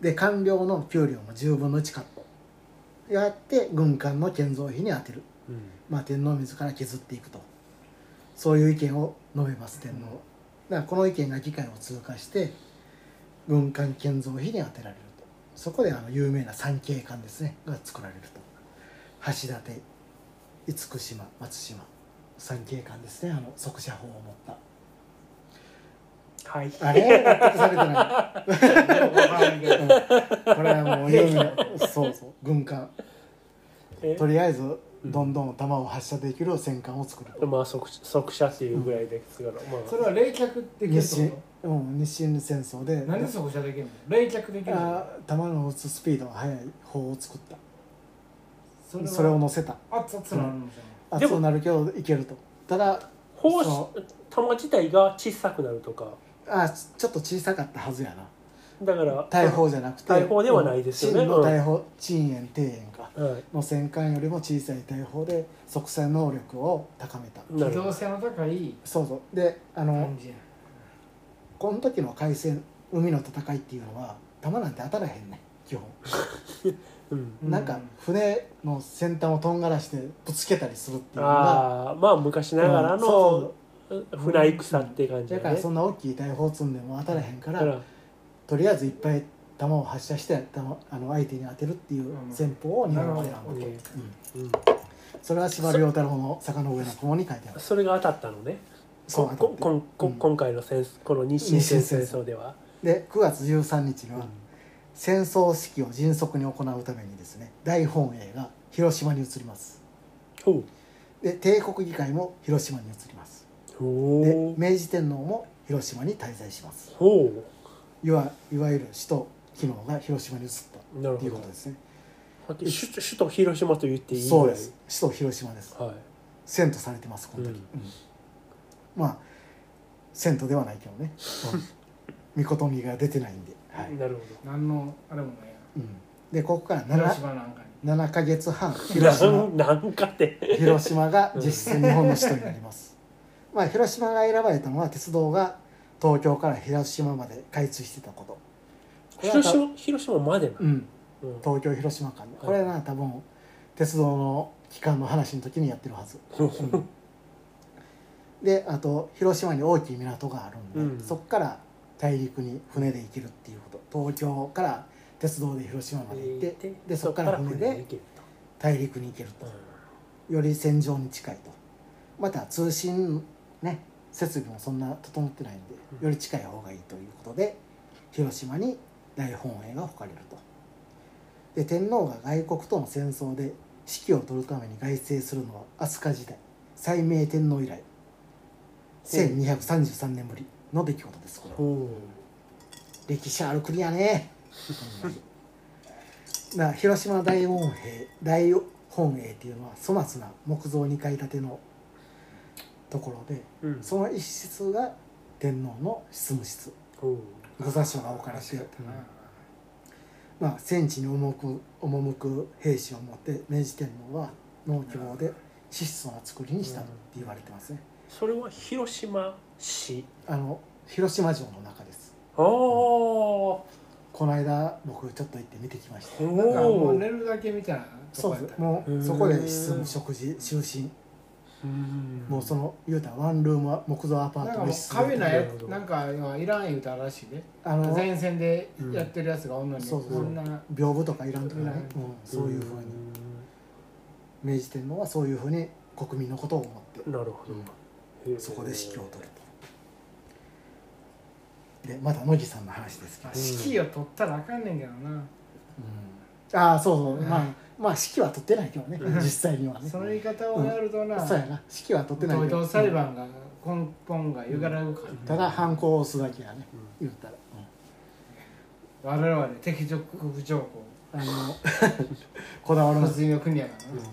で官僚の給料も10分の1カット。やって軍艦の建造費に充てる、うん。まあ、天皇自ら削っていくと。そういう意見を述べます天皇、だからこの意見が議会を通過して軍艦建造費に充てられると。そこであの有名な三景館ですね。が作られると。橋立厳島松島。三景館ですね。あの速射砲を持ったはい。あれ？納得されてない。これはもう有名なそうそう軍艦。え？とりあえずどんどん弾を発射できる戦艦を作ると。まあ速速射っていうぐらいですから、まそれは冷却できるってうん、日清戦争で。となんで速射できるの？冷却できるの？あ弾の撃つスピードが速い砲を作った。それは？それを乗せた。熱々なるんじゃでも熱くなるけどいけると。ただ砲そ弾自体が小さくなるとかあちょっと小さかったはずやな。だから大砲じゃなくて大砲ではないですよね。陳の大砲陳円庭園か。はい。の戦艦よりも小さい大砲で即戦能力を高めた。機動性の高いそうそう。であのこの時の海戦海の戦いっていうのは弾なんて当たらへんねん基本。うん。う んなんか船の先端をとんがらしてぶつけたりするっていうのがああまあ昔ながらうんのそ船戦って感うだからそんな大きい大砲積んでも当たらへんかららとりあえずいっぱい弾を発射して弾あの相手に当てるっていう戦法を日本は選んだと、なる。ほどうん。うん。それは司馬遼太郎の「坂の上の雲」に書いてある。それが当たったのね。そうこここんこうん今回の戦この日清戦戦争では、で9月13日にはうん戦争指揮を迅速に行うためにですね大本営が広島に移ります。ほで帝国議会も広島に移りますでう明治天皇も広島に滞在します。ほいわいわゆる首都機能が広島に移ったっていうなるほど。うことですね。首都首都広島と言っていい？そうです。首都広島です。はい。遷都されてますこの時、うん。うん。まあ遷都ではないけどね、事にが出てないんで、はい。なるほ何のあれもないうん、でここからや広 7, 島なんかに。7ヶ月半ど広島広島が実質日本の首都になります、まあ広島が選ばれたのは鉄道が東京から広島まで開通してたこと。広島広島までな、うん。うん。東京広島間でこれな多分鉄道の期間の話の時にやってるはず、う。ん。であと広島に大きい港があるんで、うん。そこから大陸に船で行けるっていうこと。東京から鉄道で広島まで行ってでそこから船で大陸に行けると。と、より戦場に近いと。また通信ね設備もそんな整ってないんでうん。より近い方がいいということで広島に大本営が置かれると。で天皇が外国との戦争で指揮を執るために外征するのは飛鳥時代西明天皇以来1233年ぶりの出来事ですこれ歴史ある国やね。ほ んまにだから広島大恩兵大本営っていうのは粗末な木造2階建てのところでうん。その一室が天皇の執務室。御座所が置かれて、確かにまあ、戦地に赴く赴く兵士を持って明治天皇は農希望で質素な作りにしたって言われてますね。それは広島市？あの広島城の中です。ああ。おこの間僕ちょっと行って見てきました。なんかもうお寝るだけみたいなとそうこやった。もうそこで執務食事就寝もうその言うたらワンルーム木造アパなんかもうートの一室壁なやなんかいらん言うたらしいねあの前線でやってるやつがおんのにそうそう。こんな。屏風とかいらんとかね。うん、そういうふうに。明治天皇はそういうふうに国民のことを思って。なるほど、そこで指揮を取ると。でまた乃木さんの話ですけど、まあ指揮を取ったらあかんねんけどな。ああそうそう。まあまあ指揮は取ってないけどねうん。実際にはね。その言い方をやるとなそうやな。指揮は取ってないけど。東京裁判が根本がゆがらぐからただ犯行を押すだけやね言ったら、我々敵属部長校うんあの こだわらず、国やからな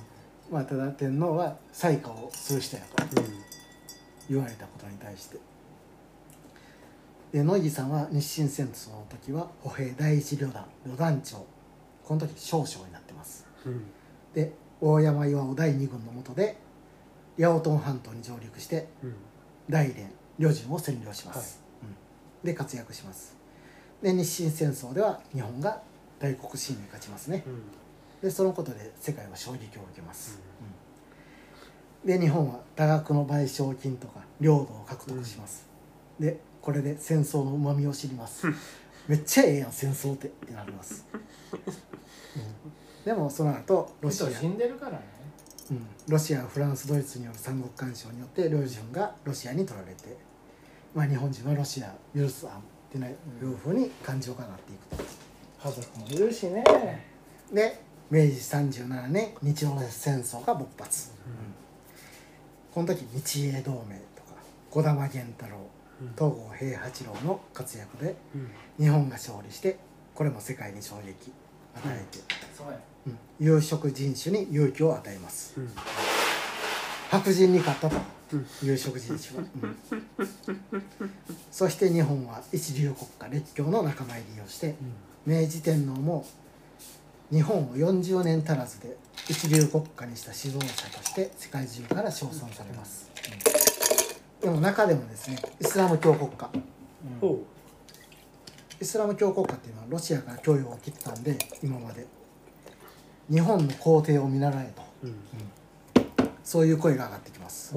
まあ、ただ天皇は裁可をする人やと言われたことに対して。で乃木さんは日清戦争の時は歩兵第一旅団旅団長。この時少将になってますうん。で大山岩尾第二軍の下で八百トン半島に上陸してうん。大連旅順を占領します、うん。で活躍します。で日清戦争では日本が大国清に勝ちますね。うん。でそのことで世界は衝撃を受けます、うん。で日本は多額の賠償金とか領土を獲得します、でこれで戦争のうまみを知ります。めっちゃええやん戦争って。ってなります、うんでもその後ロシア、死んでるからね。うん、ロシアフランスドイツによる三国干渉によって領順がロシアに取られて、まあ、日本人はロシア許すあんっていうふうに感情がなっていくと。家族もいるしね。で明治37年日露戦争が勃発、この時日英同盟とか児玉源太郎うん。東郷平八郎の活躍でうん。日本が勝利してこれも世界に衝撃与えて、そうん。有色人種に勇気を与えます。うん。白人に勝ったと。うん。有色人種は、うん。そして日本は一流国家列強の仲間入りをして明治天皇も日本を40年足らずで一流国家にした指導者として世界中から称賛されます、うん。でも中でもですねイスラム教国家イスラム教国家っていうのはロシアから供与を受けてたんで今まで。日本の皇帝を見習えと。うん。そういう声が上がってきます。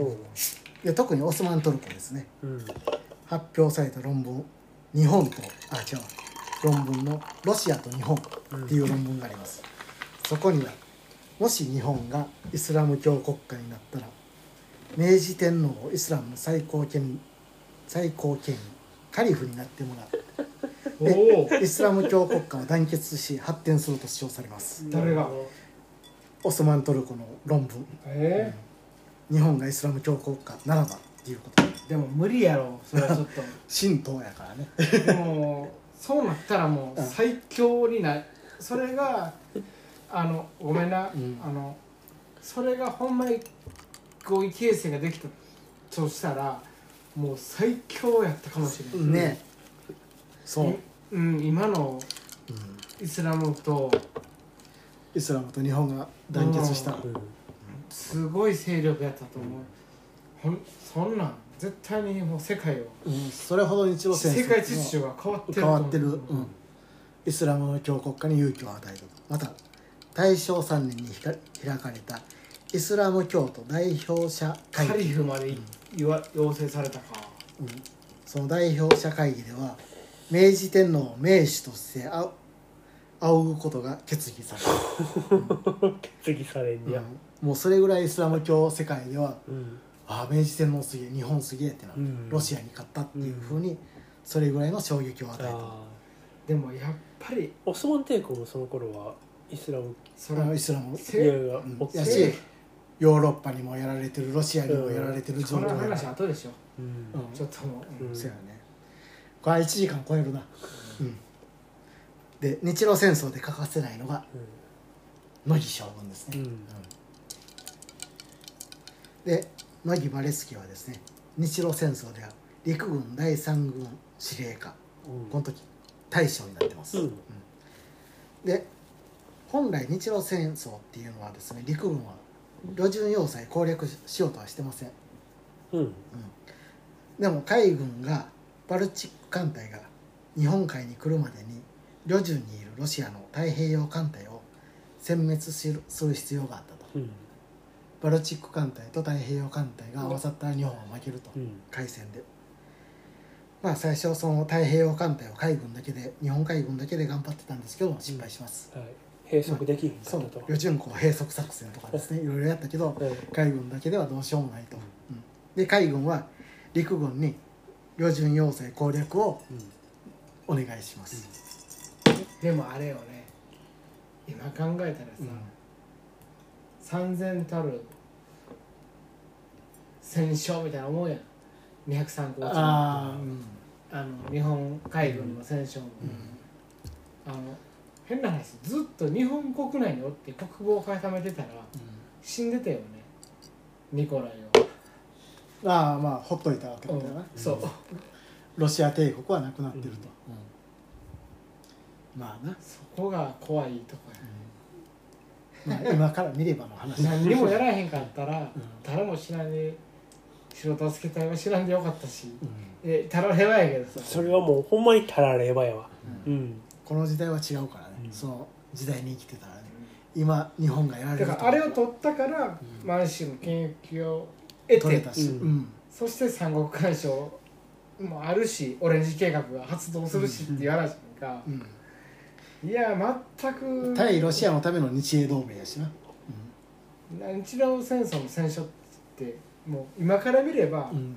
で特にオスマントルコですね。うん。発表された論文日本とあ違う。論文の「ロシアと日本」っていう論文があります、そこにはもし日本がイスラム教国家になったら明治天皇をイスラムの最高権最高権威カリフになってもらう イスラム教国家を団結し発展すると主張されます。誰が？オスマントルコの論文。え日本がイスラム教国家ならばっていうこと。ーでも無理やろ。それはちょっと。神道やからね。でもそうなったらもううん。最強になそれがあのごめんな、うん。あのそれがほんまに合意形成ができたとしたらもう最強やったかもしれない、ねそう、うん、今のうん。イスラムとイスラムと日本が団結した、うん。すごい勢力やったと思う、ほんそんなん絶対にもう世界をうん、それほど日露戦争。世界秩序が変わってる変わってる、うん、イスラム教国家に勇気を与える。とまた大正3年に開かれたイスラム教徒代表者会カリ議、フまで言わ要請されたか。うん、その代表者会議では明治天皇を名手としてあ仰ぐことが決議された、決議されんねや。うん。もうそれぐらいイスラム教世界ではうん。ああ明治天皇すげえ日本すげえってなって、うん。ロシアに勝ったっていうふうにそれぐらいの衝撃を与えた、あでもやっぱりーオスマン帝国もその頃はイスラム。それあのイスラム。せいやいやうん。おっやしヨーロッパにもやられてるロシアにもやられてる状その況や話後でしょ。うん。うん。ちょっともう、うん。そうやねこれ1時間超えるな。うん。で日露戦争で欠かせないのが乃木将軍ですね、うん。うん。で乃木バレスキはですね日露戦争では陸軍第三軍司令官。この時大将になってます、うん。で本来日露戦争っていうのはですね陸軍は旅順要塞攻略しようとはしてません。うん。でも海軍がバルチック艦隊が日本海に来るまでに旅順にいるロシアの太平洋艦隊を殲滅する必要があったと。うん。バルチック艦隊と太平洋艦隊が合わさったら日本は負けるとうん。海戦で。まあ最初その太平洋艦隊を海軍だけで日本海軍だけで頑張ってたんですけど失敗します、はい。閉塞できひんかそうったと。旅順港閉塞作戦とかですね。いろいろやったけどはい。海軍だけではどうしようもないと、うん。で海軍は陸軍に旅順要塞攻略をお願いします、でもあれよね。今考えたらさ、三千たる戦勝みたいな思うやん。203号ああうん。あの日本海軍の戦勝も、あの変な話ずっと日本国内におって国防を固めてたら死んでたよね。ニコライああまあほっといたわけだは、よな、そう。ロシア帝国はなくなってると、まあな、そこが怖いとこやまあ、今から見ればの話何にもやらへんかったら、ん。誰も知らんで城助け隊は知らんでよかったし。うん。えたらればやけどさ。それはもうほんまにたらればやわ。うん。この時代は違うからね、うん。その時代に生きてたらね。今日本がやられると。だからあれを取ったから、うん。満州の権益を得れたし、うん。うん。そして三国干渉もあるしオレンジ計画が発動するしっていう話が、うん。いや全く。対ロシアのための日英同盟やしな、日露戦争の戦勝ってもう今から見ればうん。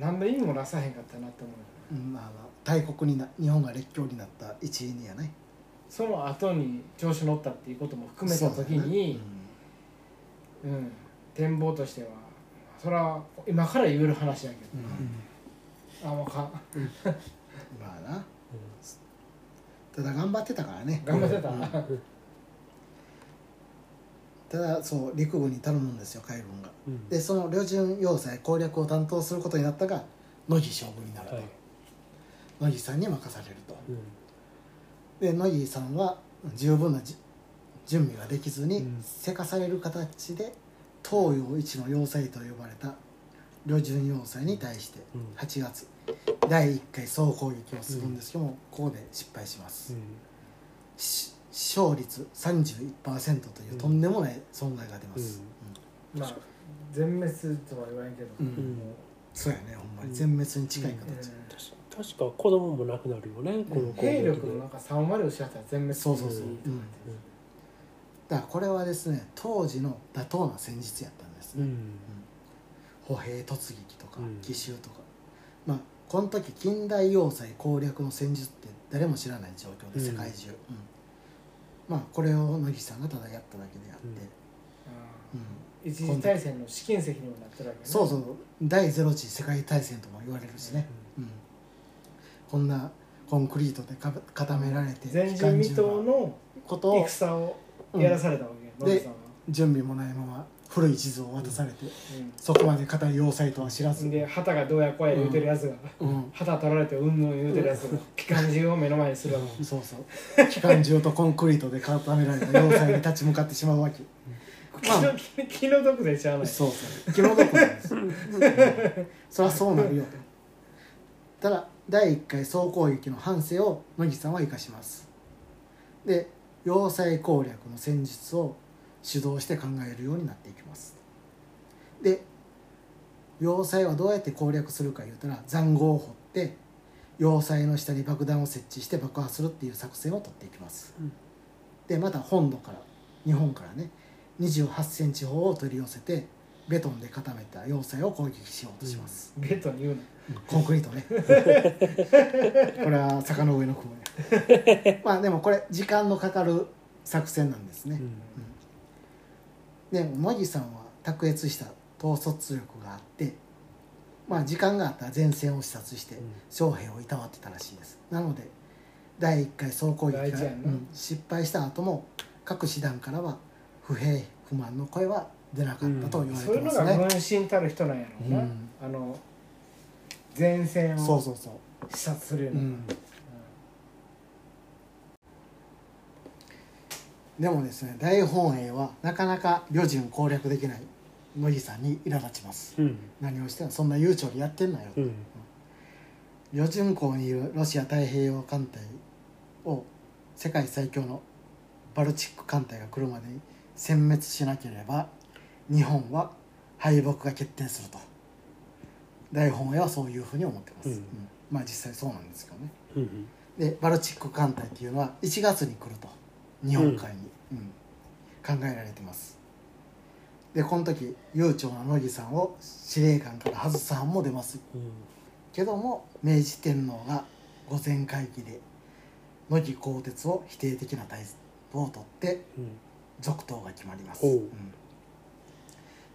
何の意味もなさへんかったなと思う。うんまあまあ、大国にな日本が列強になった一因やね。その後に調子乗ったっていうことも含めた時にう、ん、展望としてはそれは今から言える話やけど、あもうか。まあな。ただ頑張ってたからね。頑張ってた、うん。ただそう陸軍に頼むんですよ海軍が。うん。でその旅順要塞攻略を担当することになったが乃木将軍になると、はい。乃木さんに任されると。うん。で乃木さんは十分なじ準備ができずに、うん。せかされる形で東洋一の要塞と呼ばれた旅順要塞に対してうん。8月第1回総攻撃をするんですけども、ここで失敗します、し勝率31%というとんでもない損害が出ます、まあ全滅とは言わんけど、うんうん。う。んそうやねほんまに。全滅に近い形、確確か子供も亡くなるよねこの攻兵力のなんか3割を失ったら全滅そうそうそう、ううんだからこれはですね当時の妥当な戦術やったんです。ね、うん。歩兵突撃とかうん。奇襲とか、まあこの時近代要塞攻略の戦術って誰も知らない状況でうん。世界中、うん。まあこれを乃木さんがただやっただけであって、一次大戦の試金石にもなってるわけね。そうそう第ゼロ次世界大戦とも言われるしね、うん。こんなコンクリートでか固められて前人未到のことを戦をやらされたわけ、うん野木さんは。準備もないまま古い地図を渡されて、うそこまで硬い要塞とは知らず。ん、で旗がどうやこうや言うてるやつが、うん。旗取られてうんぬん言うてるやつが機関銃を目の前にするわけ。そうそう。機関銃とコンクリートで固められた要塞に立ち向かってしまうわけ。気の気気の毒でしゃあない。そうそう。気の毒なんです、うん。そりゃそうなるよただ第1回総攻撃の反省を乃木さんは生かします。で要塞攻略の戦術を主導して考えるようになっていきます。で要塞はどうやって攻略するか言うたら塹壕を掘って要塞の下に爆弾を設置して爆破するっていう作戦を取っていきます、うん。でまた本土から日本からね2 8センチ砲を取り寄せてベトンで固めた要塞を攻撃しようとします、ベッドに言うなコンクリートね。これは坂の上の雲ね。まあでもこれ時間のかかる作戦なんですね、で乃木さんは卓越した統率力があってまあ時間があったら前線を視察して将兵をいたわってたらしいです。なので第1回総攻撃が、うん失敗した後も各師団からは不平不満の声は出なかったと言われそういうのてますね、が分身たる人なんやろうな、うん。あの前線をそうそうそう。視察するような、うん。でもですね大本営はなかなか旅順攻略できない乃木さんに苛立ちます。うん。何をしてんのそんな悠長にやってんなよ、うん。旅順港にいるロシア太平洋艦隊を世界最強のバルチック艦隊が来るまでに殲滅しなければ日本は敗北が決定すると大本営はそういうふうに思ってます、うん。うん。まあ実際そうなんですけどね。うんでバルチック艦隊っていうのは1月に来ると。日本海に、うん。考えられてます。でこの時悠長な乃木さんを司令官から外す班も出ます。けども明治天皇が御前会議で乃木更迭を否定的な態度をとってうん。続投が決まります、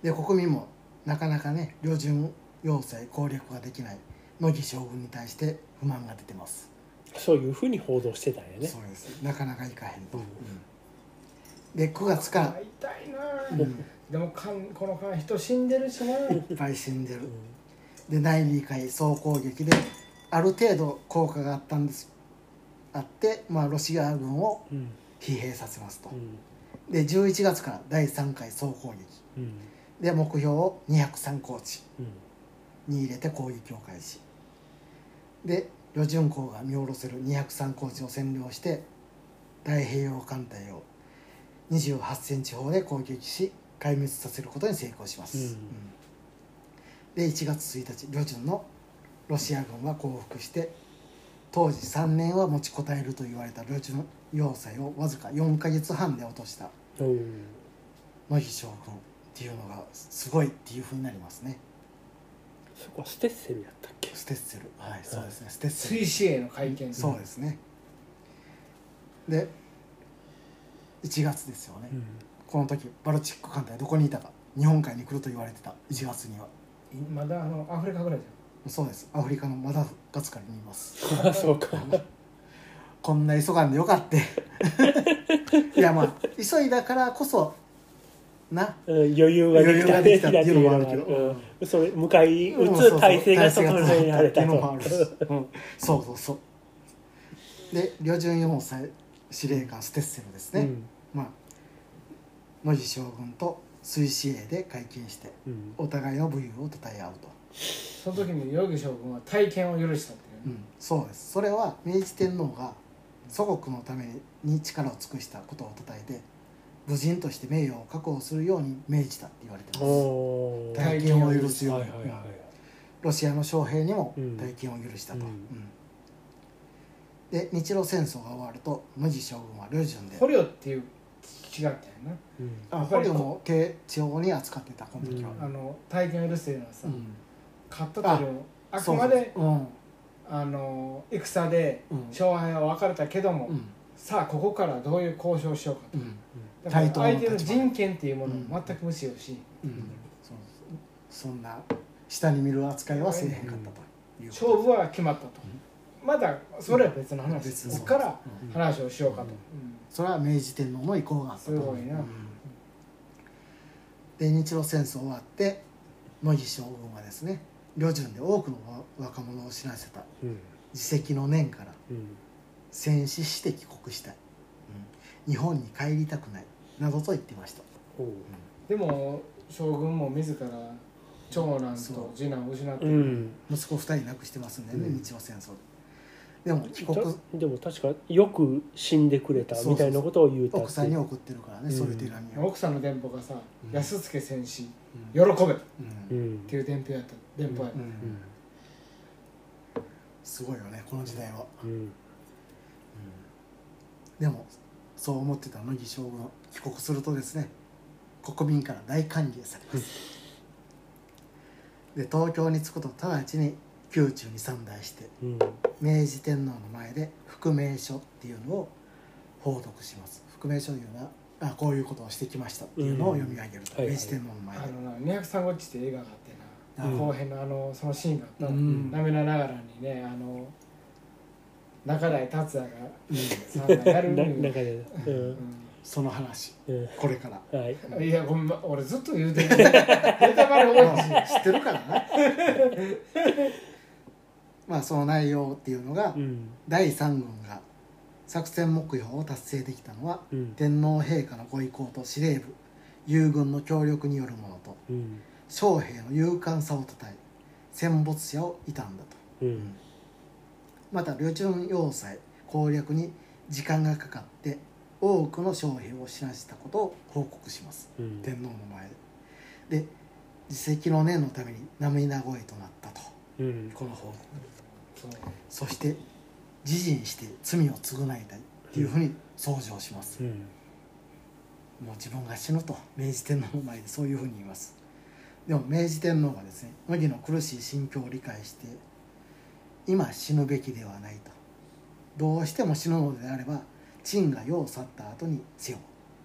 で国民もなかなかね旅順要塞攻略ができない乃木将軍に対して不満が出てます。そういうふうに報道してたんやね。そうです。なかなかいかへんと、う。ん。で9月から、痛いな。あ、うん。でもかんこの間人死んでるしな、いっぱい死んでる。で内裏海総攻撃である程度効果があったんです。あって、まあ、ロシア軍をうん。疲弊させますと。うん。で11月から第3回総攻撃。うん。で目標を203高地うんに入れて攻撃を開始。で旅順港が見下ろせる203高地を占領して太平洋艦隊を28センチ砲で攻撃し壊滅させることに成功します、うん。うん。で1月1日旅順のロシア軍は降伏して当時3年は持ちこたえると言われた旅順要塞をわずか4ヶ月半で落とした。乃木将軍っていうのがすごいっていうふうになりますねそこはステッセルやったっけ？ステッセル。はいそうですね。ステッセル。水死への会見。そうですね。で1月ですよね、うん。この時バルチック艦隊どこにいたか。日本海に来ると言われてた。1月には。まだあのアフリカぐらいじそうです。アフリカのマダガスカルにいます。あ そうか。こんな急がんでよかって。いやまあ急いだからこそな。うん余裕ができた。余裕ができた。っていうのもあるけど。うんそれ迎えつ体制が整えられたっていう。のもあとるし、うん、そうそうそう。で旅順要塞司令官ステッセルですね、うん。まあ乃木将軍と水死営で会見してうん。お互いの武勇をたたえ合うと、その時に容疑将軍は体験を許したっていうね、うん、そうです。それは明治天皇が祖国のために力を尽くしたことをたたえて武人として名誉を確保するように命じたって言われてます。おー。体験を許すように、はいはいはいロシアの将兵にもうん。体験を許したと、うん。うん。で日露戦争が終わると無地将軍は旅順で。捕虜っていう違ったようん。あ捕虜も軽地方に扱ってたこの時は、な、あの体験を許すっていうのはさ、うん。勝ったというあくまでそうそうあの戦で勝敗は分かれたけども、うん。さあここからどういう交渉をしようかと、うん対等の相手の人権っていうものうん。を全く無視をし、うん。そんな下に見る扱いはせえへんかったと。いう勝負は決まったと、まだそれは別の話、別にここからうん。話をしようかと、うん。うん。それは明治天皇の意向があったと。すごいな。うん。で日露戦争終わって乃木将軍はですね旅順で多くの若者を死なせた。うん。自責の念からうん。戦死して帰国したい、うん。日本に帰りたくないなどと言っていました、おーでも将軍も自ら長男と次男を失って、うん。息子2人亡くしてますんでね、うん。日露戦争。でも帰国たでも確かよく死んでくれたみたいなことを言うた奥さんに送ってるからね、うん。そういう手紙を、奥さんの電報がさ「うん。安助戦死うん。喜べ」っうん。うん。ていう電報やった。電報やった、うん。すごいよねこの時代は、うん。でもそう思ってた乃木将軍帰国するとですね国民から大歓迎されます、で東京に着くと直ちに宮中に参内してうん。明治天皇の前で覆命書っていうのを報読します。覆命書というのはあこういうことをしてきましたっていうのを読み上げると、うんはいはい。明治天皇の前で、あのな「203号地」って映画があってな、うん後編のあのそのシーンがあったの、うん。涙ながらにねあの中台達也がうん。さんがやる 中で、ううんん、その話。うんこれから。はい。いやごめん俺ずっと言うてる。ネタバレ多いし知ってるからな。まあその内容っていうのが、うん。第3軍が作戦目標を達成できたのはうん。天皇陛下のご意向と司令部友軍の協力によるものとうん。将兵の勇敢さをたたえ戦没者を悼んだと。うん。また旅順要塞攻略に時間がかかって多くの将兵を死なしたことを報告します。うん。天皇の前で。で自責の念のために涙声となったと。うん。この報告。そして自陣して罪を償いたい。っていうふうに奏上します、うん。もう自分が死ぬと明治天皇の前でそういうふうに言います。でも明治天皇がですね麦の苦しい心境を理解して今死ぬべきではないと。どうしても死ぬのであれば陳が世を去った後にせよっ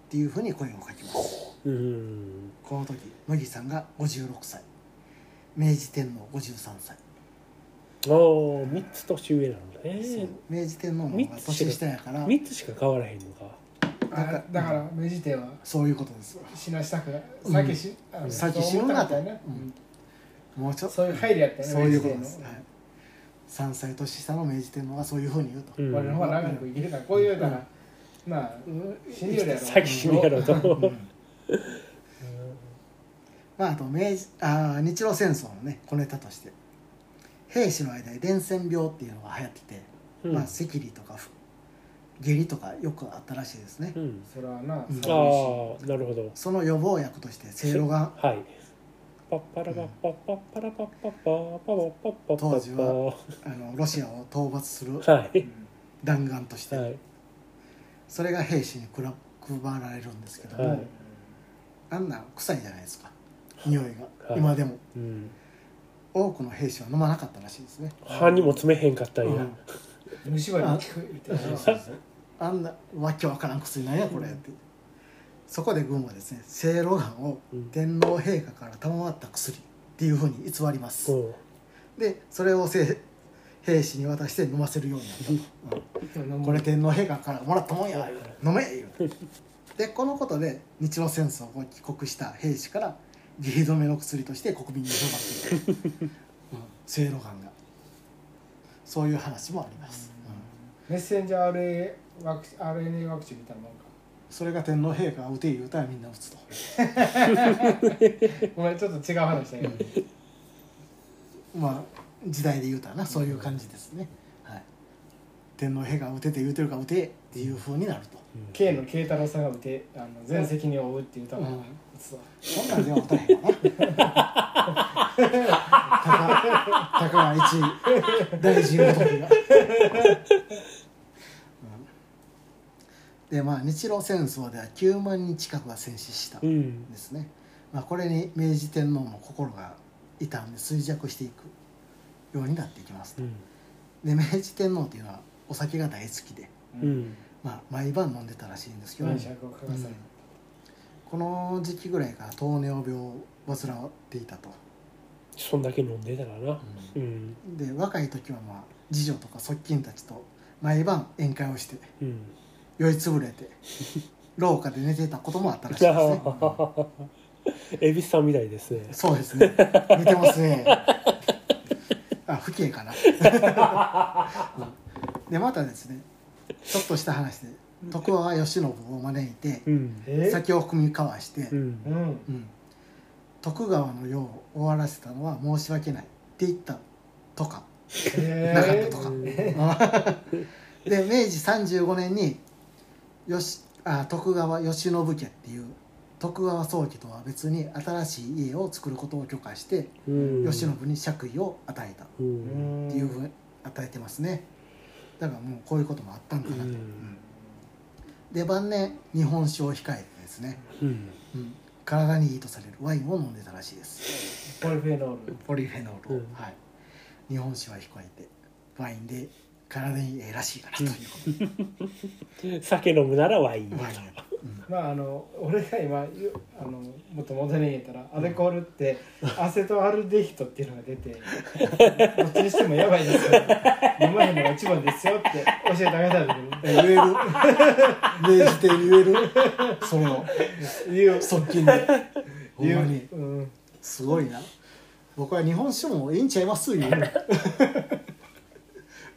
ていうふうに声をかけます。う。ん。この時麦さんが56歳。明治天皇53歳、おお三つ年上なんだそう。ね明治天皇の方が年下やから。三つしか変わらへんのか。あだから明治帝はそういうことです。死なしたく先し、あの先死ぬなと、ねうん。もうちょっと。そういう配慮やったよねそういうことです、はい、3歳年下の明治天皇がそういうふうに言うと、うん。帝の俺の方が長く生きるからこういうたら、まあ死ぬよりやろ先死ぬやろと。うん。まあ、あと明治あー日露戦争のね小ネタとして。兵士の間で伝染病っていうのが流行ってて、うん。まあ、赤痢とかふ下痢とかよくあったらしいですね、うん。それはな、うん。ああなるほど。その予防薬としてせいろがんはいパッパラパッパッパッパラパッパッパーパッパッパッパッパッパ当時はあのロシアを討伐するはい弾丸として、はいそれが兵士にくら配られるんですけども、はいあんなん臭いじゃないですか匂いが、はい今でもうん多くの兵士は飲まなかったらしいですね、歯にも詰めへんかったんやん虫歯に効くみたいなあんなわけわからん薬なんやこれって、そこで軍はですねせいろがんをうん天皇陛下から賜った薬っていうふうに偽ります、う。んでそれをせ兵士に渡して飲ませるようになった。と、うん。これ天皇陛下からもらったもんや。飲め言うでこのことで日露戦争を帰国した兵士から下痢止めの薬として国民に広まっている、うん、せいろが。そういう話もあります、うん。メッセンジャー RNA ワクチン RNA ワクチンみたいなもんかそれが天皇陛下が打て言うたらみんな打つと。ごめんちょっと違う話だけど、まあ時代で言うたらなそういう感じですね、はい、天皇陛下が打てて言うてるから打てっていうふうになると、K の慶太郎さんが打てあの全責任を負うっていう歌がうん。打つわそんなんでは打たへんわな。たかたかが一大臣ごときが、うんでまあ日露戦争では9万人近くが戦死したうんんですね、まあ、これに明治天皇の心が傷んで衰弱していくようになっていきますと。うん。で明治天皇というのはお酒が大好きで、うん。まあ、毎晩飲んでたらしいんですけど、この時期ぐらいから糖尿病を患っていたと、そんだけ飲んでたらな。うん。で若い時はまあ次女とか側近たちと毎晩宴会をして。うん酔いつぶれて 廊下で寝てたこともあったらしいですね。恵比寿さんみたいですね。そうですね。似てますね。あ不敬かな。う んでまたですねちょっとした話で徳川慶喜を招いてうん。え？酒を酌み交わして、うん。うん。うん。徳川の世を終わらせたのは申し訳ないって言ったとかえなかったとか、ーで明治35年によしあ徳川慶喜家っていう徳川宗家とは別に新しい家を作ることを許可してうん。慶喜に爵位を与えたっうん。ていうふうに与えてますね。だからもうこういうこともあったんかなと、うん。うん。で晩年日本酒を控えてですね、うん。うん、体にいいとされる。ワインを飲んでたらしいです。ポリフェノール。ポリフェノールを、うん。はい、日本酒は控えてワインで体にええらしいかなということで、酒飲むならワイン。ワイン。まああの俺が今言うあのもっと戻りに言ったらアルコールってアセトアルデヒドっていうのが出て どっちにしてもやばいですよ。飲まへんのが一番ですよって教えてあげたんだけえ言える。明治亭に言える。それをど言う。側近で ほん言うまに。うん。すごいな。僕は日本酒もいいんちゃいます？言う。の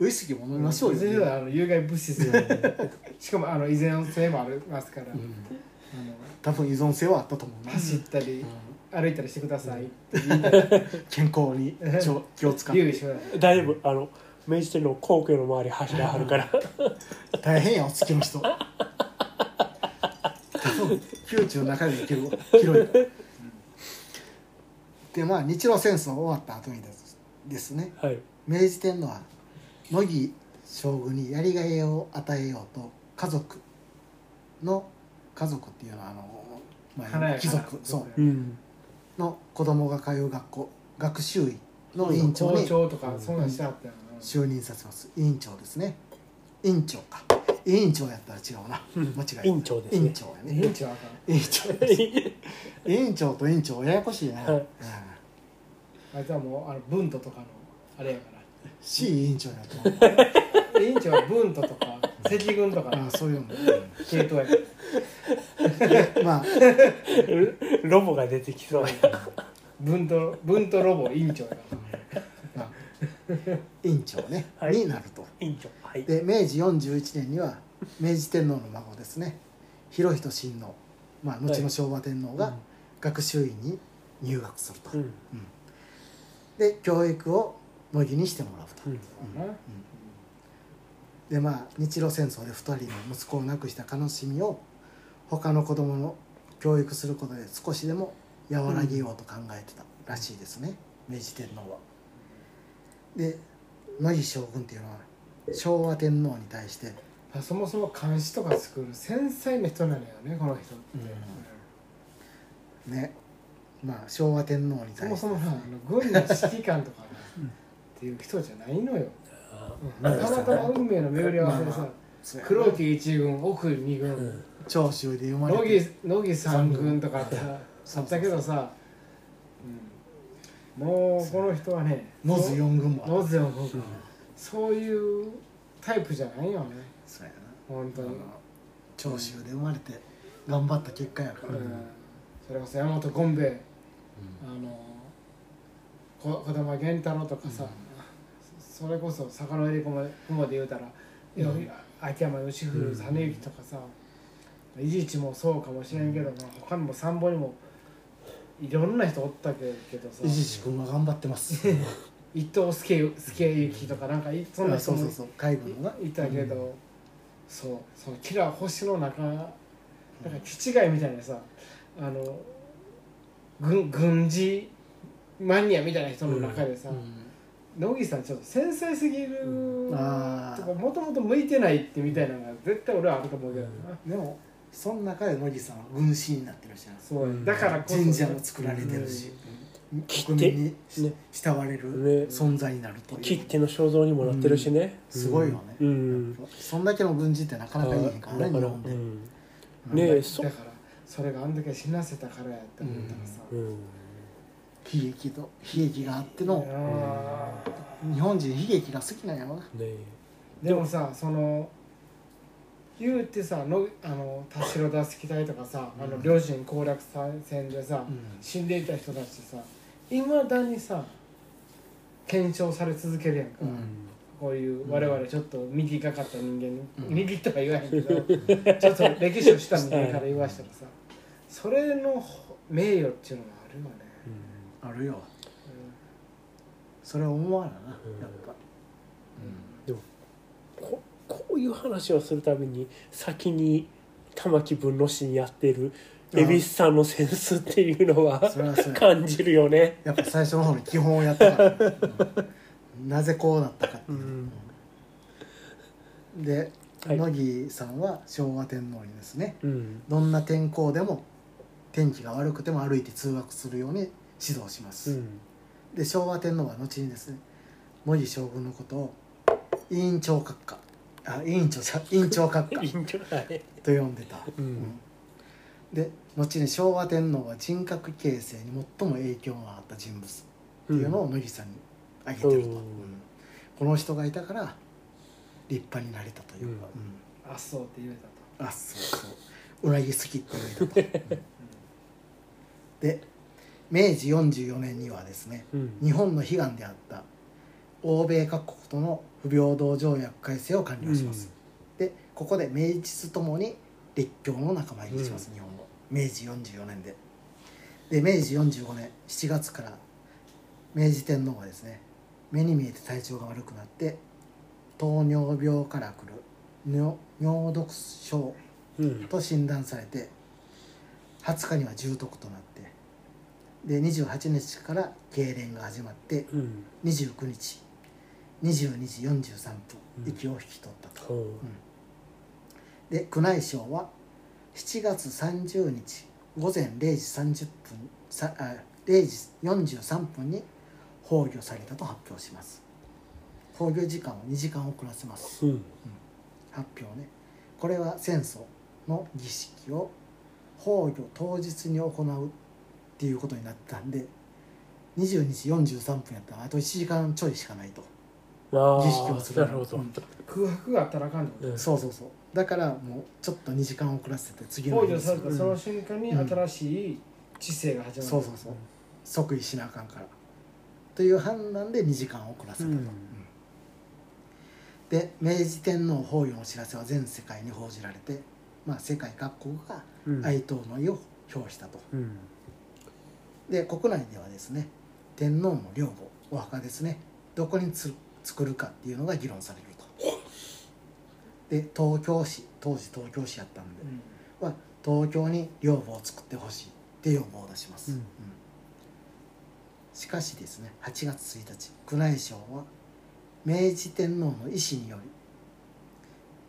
ウイスキーも飲みましょうよ、別にあの有害物質でしかもあの依然性もありますから、うん。あの多分依存性はあったと思う。な、走ったり、うん。歩いたりしてください健康に気を使って。ださい大丈夫あの明治天皇皇居の周り走らはるから。大変やお月の人。多分宮中の中で行ける広いからでまあ日露戦争終わった後にですですね。はい。明治天皇は乃木将軍にやりがいを与えようと家族の家族っていうのはあの、まあ、貴族そう。うん。の子供が通う学校学習院の委員長に校長とかそんなんしてあったよな、就任させます。委員長ですね。委員長か。委員長やったら違うな。間違えた。委員長ですね。委員長や委ね。員長委員長委員長と委員長ややこしいな、はい。うん。あいつはもうあのブントとかのあれやか C 委員長やと思う。ら委員長はブントとか 赤軍とか。のあそういうの、系統や。まあ。ロボが出てきそう。ブントブントロボ委員長や委員長ね、はい。になると。委員長はい。で明治41年には明治天皇の孫ですね。裕仁親王、まあ、後の昭和天皇が学習院に入学すると、うん。で教育を乃木にしてもらうと、うん。なでまあ日露戦争で2人の息子を亡くした悲しみを他の子供の教育することで少しでも和らげようと考えてたらしいですね、明治天皇は。で乃木将軍っていうのは昭和天皇に対してそもそも監視とか作る繊細な人なのよねこの人って、ね。まあ昭和天皇にそも対して。そもさあの軍の指揮官とか っていう人じゃないのよ、たまたま運命の巡り合わせでさ、黒木一軍奥二軍、うん。長州で生まれ乃て木乃木三軍とかあった。あったけどさ、うん。もうこの人はね野津四軍もある野津四軍そういうタイプじゃないよね。そうやな。本当に、長州で生まれて頑張った結果やから、うん。それこそ山本権兵衛。あのこ児玉源太郎とかさ、それこそ坂の入り駒駒で言うたら、よ秋山義古実之とかさ伊地知もそうかもしれんけどな他にも三本にもいろんな人おったけどさ。伊地知君は頑張ってます。伊藤助助行とかなんかいそんなあ人もいたけど、そうそのキラー星の中なんか気違いみたいなさあの軍軍事マニアみたいな人の中でさ、野木さんちょっと繊細すぎるとかもともと向いてないってみたいなのが絶対俺はあると思うけどな、でもその中で乃木さんは軍師になってるしなそう、うん。だからこそ。神社も作られてるし、切って国民にね。慕われるね。存在になるという、切手の肖像にもなってるしね、すごいよね、うん。そんだけの軍事ってなかなかいいへんからねだから日本で、うん。うんねえそだからそれがあんだけ死なせたからやって思ったらさ、うん悲劇と悲劇があってのあ日本人悲劇が好きなんやろな。ねーでもさその言うてさのあの田代田式隊とかさ、あの両親攻略戦でさ、死んでいた人たちさいまだにさ検証され続けるやんか、うん。こういう我々ちょっと右がかった人間、うん。右とは言わへんけどちょっと歴史をした人間から言わしたらさそれの名誉っていうのがあるよね、あるよ。それは思わななうん。やっぱ、ここういう話をするたびに先に玉木文之進やってる恵比寿さんのセンスっていうのは感じるよね。やっぱ最初の方に基本をやったから、うん。なぜこうなったかっていう、うん。うん。ではい。乃木さんは昭和天皇にですねうん。どんな天候でも天気が悪くても歩いて通学するように指導します、うん。で昭和天皇は後にですね乃木将軍のことを委員長閣下あ委員長じゃ 委員長閣下 と呼んでた、うん。で後に昭和天皇は人格形成に最も影響があった人物っていうのを乃木さんに挙げてると、うんうん。この人がいたから立派になれたというか、あっそうって言えたと。うんあそう。そううなぎ好きって言えたと、うん。で明治44年にはですねうん。日本の悲願であった欧米各国との不平等条約改正を完了します、でここで明治ともに列強の仲間入りします、うん。日本の。明治44年で。で明治45年7月から明治天皇はですね目に見えて体調が悪くなって糖尿病から来る尿尿毒症うん。と診断されて20日には重篤となってで28日から痙攣が始まってうん。29日22時43分うん。息を引き取ったと、ほで宮内省は7月30日午前0時30分さあ0時43分に崩御されたと発表します。崩御時間を2時間遅らせます。ううん。発表ね。これは戦争の儀式を崩御当日に行うっていうことになったんで22時43分やったらあと1時間ちょいしかないと。あ儀式をするあなるほど。うん。空白があったらあかんってこと？うんそうそうそう。だからもうちょっと2時間遅らせて次の日に崩除されたその瞬間にうん新しい知性が始まる。そうそうそう。即位しなあかんから。という判断で2時間遅らせたと、うん。うん。で明治天皇崩御の知らせは全世界に報じられて、まあ、世界各国がうん。哀悼の意を表したと。うんで国内ではですね天皇の陵墓お墓ですねどこにつ作るかっていうのが議論されると。で東京市当時東京市やったんで、うん。は東京に陵墓を作ってほしいって要望を出します、うん。しかしですね8月1日宮内省は明治天皇の意思により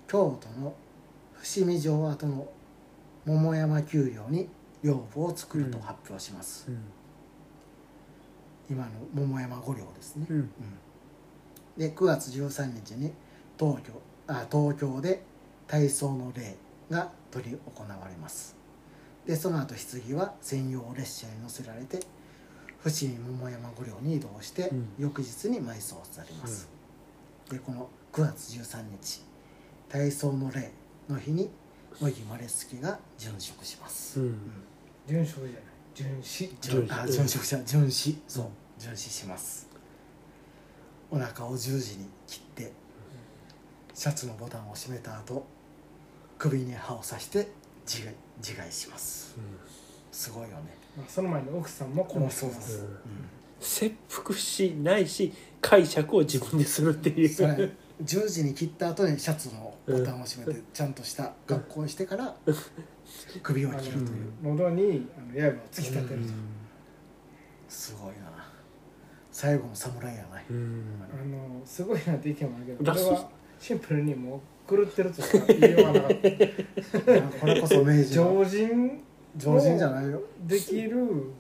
京都の伏見城跡の桃山丘陵に陵墓を作ると発表します、うん。今の桃山御陵ですね、うん。で9月13日に東京あ東京で体操の礼が執り行われます。でその後棺は専用列車に乗せられて伏見桃山御陵に移動して、うん。翌日に埋葬されます、でこの9月13日体操の礼の日に乃木マレスキが殉職します、うん。殉職じゃない。殉死殉殉あ殉職者殉死そう殉死します。お腹を十字に切ってシャツのボタンを閉めた後首に刃を刺して自害自害します。すごいよね。まあその前に奥さんも殺してます。そうそううん。切腹しないし解釈を自分でするっていう。それ十字に切った後にシャツのボタンを閉めてちゃんとした格好をしてから首を切るという。喉にあの刃を突き立てると、すごいな。最後の侍やない。うん。あのすごいなって意見もあるけどこれはシンプルにもう狂ってるとしか言いようがなかった。これこそ明治の常人常人じゃないよ、できる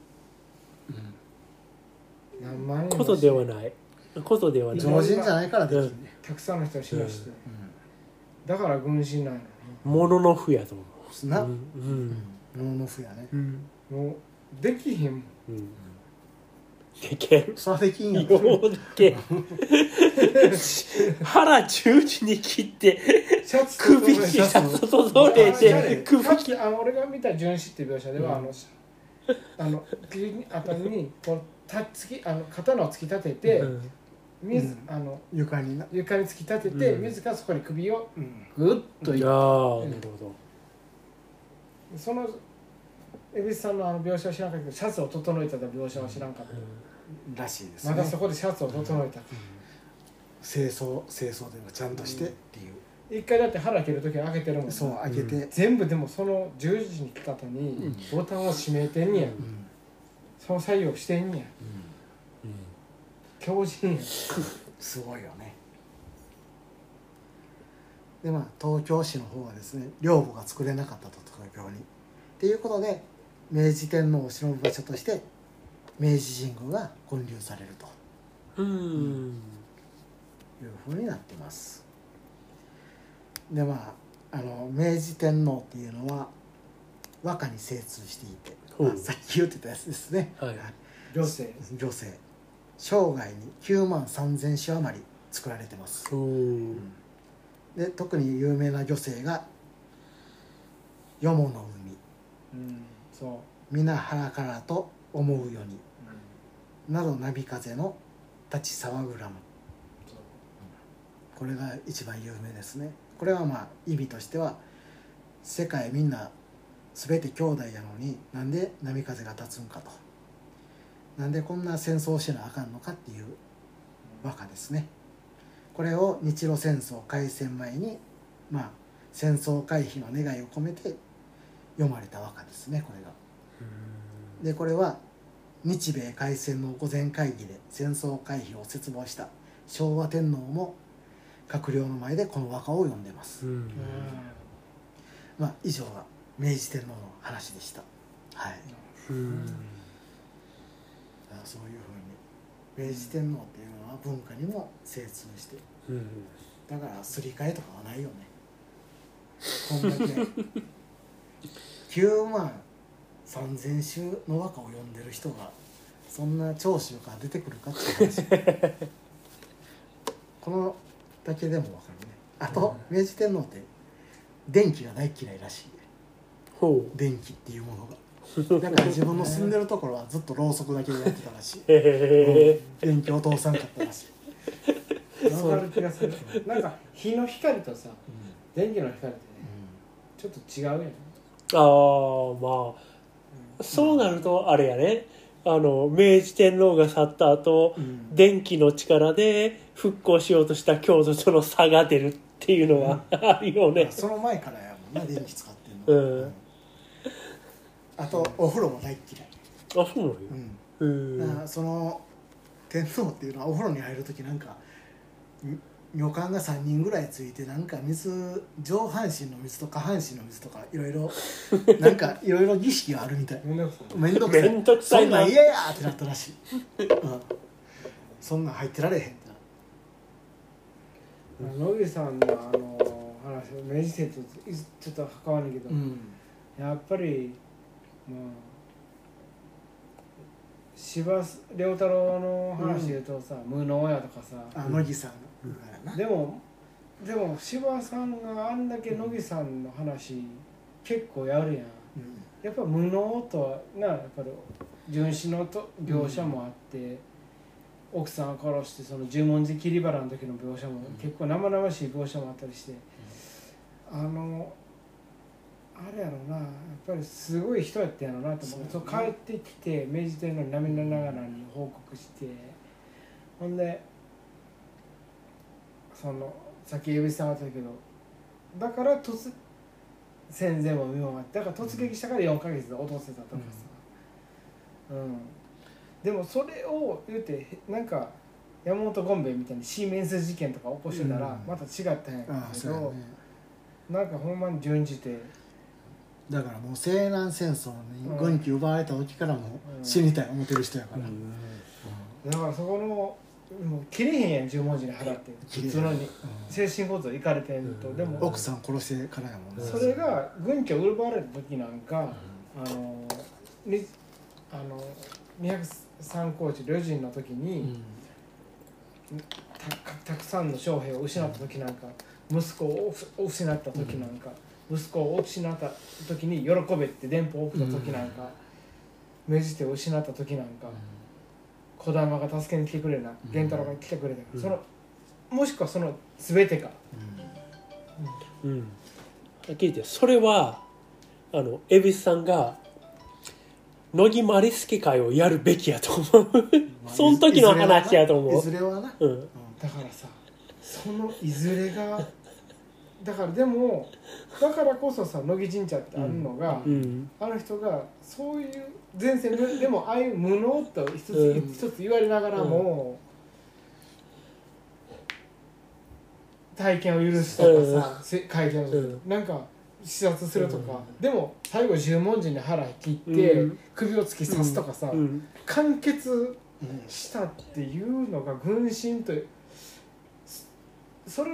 何万人もことではない。ことではない。常人じゃないからできんね、たくさんの人を死なして、うだから軍師なんやもののふやと思ん、な、うううん。ん、ノーノフやね。うん。ろもうできへんもん。うん。でけんそれはできんやようでけん腹十字に切ってシャツと首にシャツとどれで首さっきあの俺が見た殉死っていう描写では、うん。あのあの首あたりにこうたつきあの刀を突き立てて、うん自うん。あの床にな、床に突き立てて、うん。自らそこに首をうん、グッといいやーなるほその蛭子さんのあの描写は知らんかったけどシャツを整えた描写は知らんかった、らしいですね。まだそこでシャツを整えた、清掃清掃ではちゃんとしてっていう、一回だって腹切る時は開けてるもんそう開けて、全部でもその十字に来た後にボタンを閉めてんねや、うん。その作業してんねや強靭や。すごいよね。でまあ東京市の方はですね陵墓が作れなかったと東京に。っていうことで明治天皇を偲ぶ場所として明治神宮が建立されると。うん。いうふうになってます。でまああの明治天皇っていうのは和歌に精通していて、まあさっき言ってたやつですね、はい。女性。女性生涯に9万3,000首余り作られてます。うん。で特に有名な女性が「よものうんそう。海皆原からと思うように。うん」など波風の立ち騒ぐらむこれが一番有名ですね。これはまあ意味としては世界みんな全て兄弟やのになんで波風が立つんかとなんでこんな戦争をしなあかんのかっていう和歌ですね。これを日露戦争開戦前にまあ戦争回避の願いを込めて読まれた和歌ですねこれが。でこれは日米開戦の御前会議で戦争回避を切望した昭和天皇も閣僚の前でこの和歌を読んでます、まあ以上が明治天皇の話でした。はいそういうふうに明治天皇っていうのは文化にも精通してうんだからすり替えとかはないよね。こんだけ 9万3,000首の和歌を読んでる人がそんな長州から出てくるかっていう話。このだけでも分かるね。あと明治天皇って電気が大嫌いらしい。ほう。電気っていうものがだから自分の住んでるところはずっとろうそくだけでやってたらしい。へえ電気を通さんかったらしい、わかる気がする。なんか日の光とさ電気の光ってねちょっと違うやんああまあそうなるとあれやね。あの明治天皇が去った後うん。電気の力で復興しようとした京都との差が出るっていうのはあるよね。その前からやもんな電気使ってんの、うんあとお風呂も大っ嫌い、あそうなのよ。うん。うんだからその天皇っていうのはお風呂に入る時なんかん女官が3人ぐらいついてなんか水上半身の水と下半身の水とかいろいろ なんかいろいろ儀式があるみたい。めんどくさいめんどくさい。めんどくさいな。そんなん嫌やーってなったらしい、うん、そんなん入ってられへんってな野口さんのあの話明治政とちょっと関わるけど、うん。やっぱりまあ司馬遼太郎の話で言うとさ、無能やとかさ。あ乃木さんがやなでもでも司馬さんがあんだけ乃木さんの話結構やるやん。うん。やっぱ無能とはなやっぱり純子のと描写もあって、奥さんを殺してその十文字切り腹の時の描写も結構生々しい描写もあったりして、あのあれやろなやっぱりすごい人やったやろなと思う。そう帰ってきて明治天皇に涙ながらに報告して。ほんでそのさっき指さんあったけどだから突戦前も見守ってだから突撃したから4ヶ月で落とせたとかさ、うん。でもそれを言うてなんか山本権兵衛みたいにシーメンス事件とか起こしてたらうん。また違ったんやけど、そうやね。なんかほんまに順次てだからもう西南戦争にうん軍機奪われた時からもう死にたい思ってる人やから、だからそこのもう切れへんやん十文字に払って普通のにう精神構造いかれてんと、うん。でもん奥さん殺してからやもんね。それが軍機を奪われた時なんか、あのにあの203高地旅人の時うに、ん。たたくさんの将兵を失った時なんか息子をお失った時なんか、息子を失った時に喜べって電報を送った時なんか、命じて失った時なんか児玉が助けに来てくれるなうん。源太郎が来てくれたから、うん。そのもしくはその全てか、うん。聞いてそれはあの恵比寿さんが乃木マリスケ会をやるべきやと思う。まあその時の話やと思う。いずれはな、うん。だからさそのいずれがだからでもだからこそさ乃木神社ってあるのが、うん。あの人がそういう前線ででもああいう無能と一つ,、うん。一つ言われながらも、体験を許すとかさ、せ会見を、うん。なんか視察するとか、でも最後十文字に腹切って、うん。首を突き刺すとかさ、うん。完結うんしたっていうのが軍神とそそれ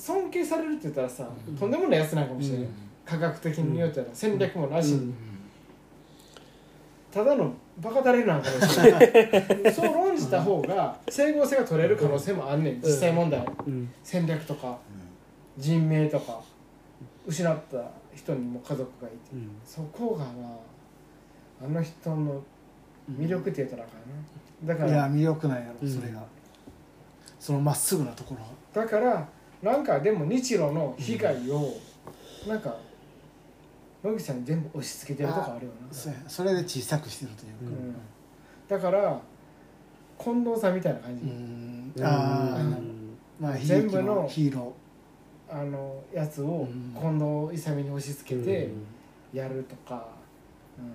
尊敬されるって言ったらさ、うん。とんでもないやつなんかもしれない、うん。科学的に言うたら戦略もなしただのバカだれなんかもしれない。そう論じた方が整合性が取れる可能性もあんねん。実際問題。うん。戦略とか人命とか失った人にも家族がいて。うん。そこがなあの人の魅力って言うたらあかんな。だからいや魅力なんやろうん。それが、そのまっすぐなところ。だからなんかでも日露の被害をなんか野口さんに全部押し付けてるとこあるよな。そそれで小さくしてるというか。うん。だから近藤さんみたいな感じ、あまあ全部ののヒーロあのやつをうん。近藤勇に押し付けてやるとか、うん。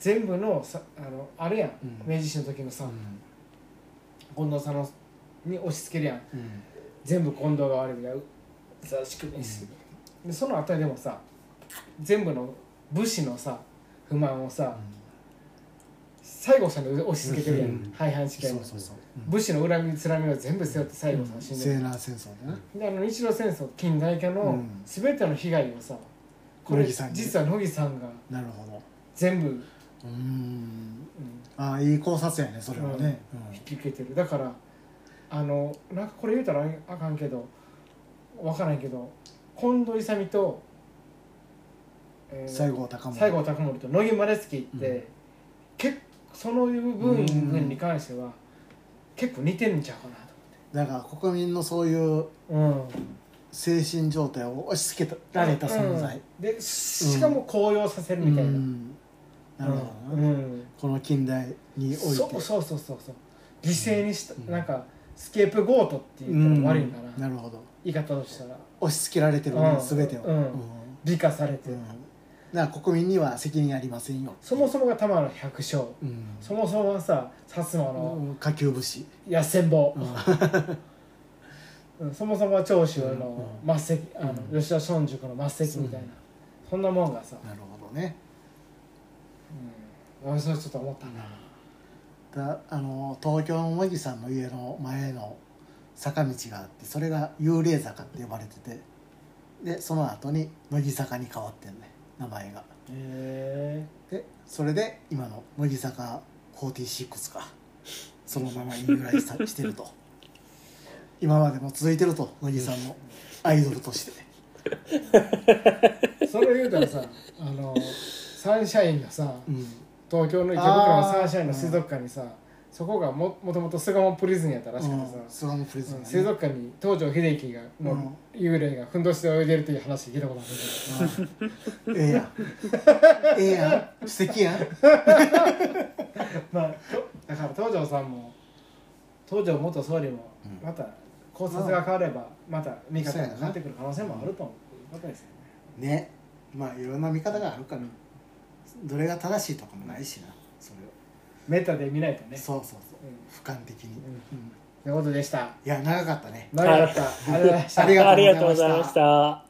全部のさあのあれやん、うん。明治維新の時のさ、ー近藤さんのに押し付けるやん全部近藤が悪いが優しくねし、でその後にでもさ全部の武士のさ不満をさ西郷さんに押し付けてるやん、うん。廃藩置県そうそうそう。うん。武士の恨みつらみを全部背負って西郷さんが死んでる、西南戦争でなであの日露戦争近代化のうん。全ての被害をさ、これ実は乃木さんがなるほど。全部、うん。うん。ああいい考察やねそれはね。引き受けてる。だからあのなんかこれ言うたらあかんけど分からんけど近藤勇と、えー西郷隆盛。西郷隆盛と乃木マレスキって、うん。結構その部分に関しては結構似てるんちゃうかなとだから国民のそういう思って。精神状態を押し付けられた存在。うん。でしかも高揚させるみたいな、うん。なるほどうな、ん。この近代において。そうそうそうそう。そう犠牲にした、うん。なんかスケープゴートって言ったら悪いんかな、なるほど。言い方をしたら。押し付けられてるねうん全てを、うん。美化されて、うん。だから国民には責任ありませんよ。そもそもが玉の百姓。うん。そもそもはさ薩摩うのん下級武士、野戦ん。うんそもそもは長州のうん末席、あのうん。吉田松塾の末席みたいな、そんなもんがさ、なるほどね。うん、俺それちょっと思ったな、だあの東京の乃木さんの家の前の坂道があってそれが幽霊坂って呼ばれててでその後に乃木坂に変わってんね名前が。へでそれで今の乃木坂46か。そのまま由来さしてると。今までも続いてると乃木さんのアイドルとして。えそれ言うたらさあのサンシャインがさうん東京の池袋のサンシャインの水族館にさそこがももともと巣鴨プリズンやったらしくてさ、スワムプリズムうん水族館に東條英機がの幽霊がふんどしで泳いでるっていう話聞いたことあるけどええやん。ええやん。素敵やん。まあとだから東條さんも東條元総理もうん。また考察が変わればまた見方が変わってくる可能性もあると思う。ことですよねね。まあいろんな見方があるからどれが正しいとかもないしなそれメタで見ないとね。そうそうそう。うん。俯瞰的に、ん。うん。ということでした。いや長かったね。長かった、ありがとうございました。ありがとうございました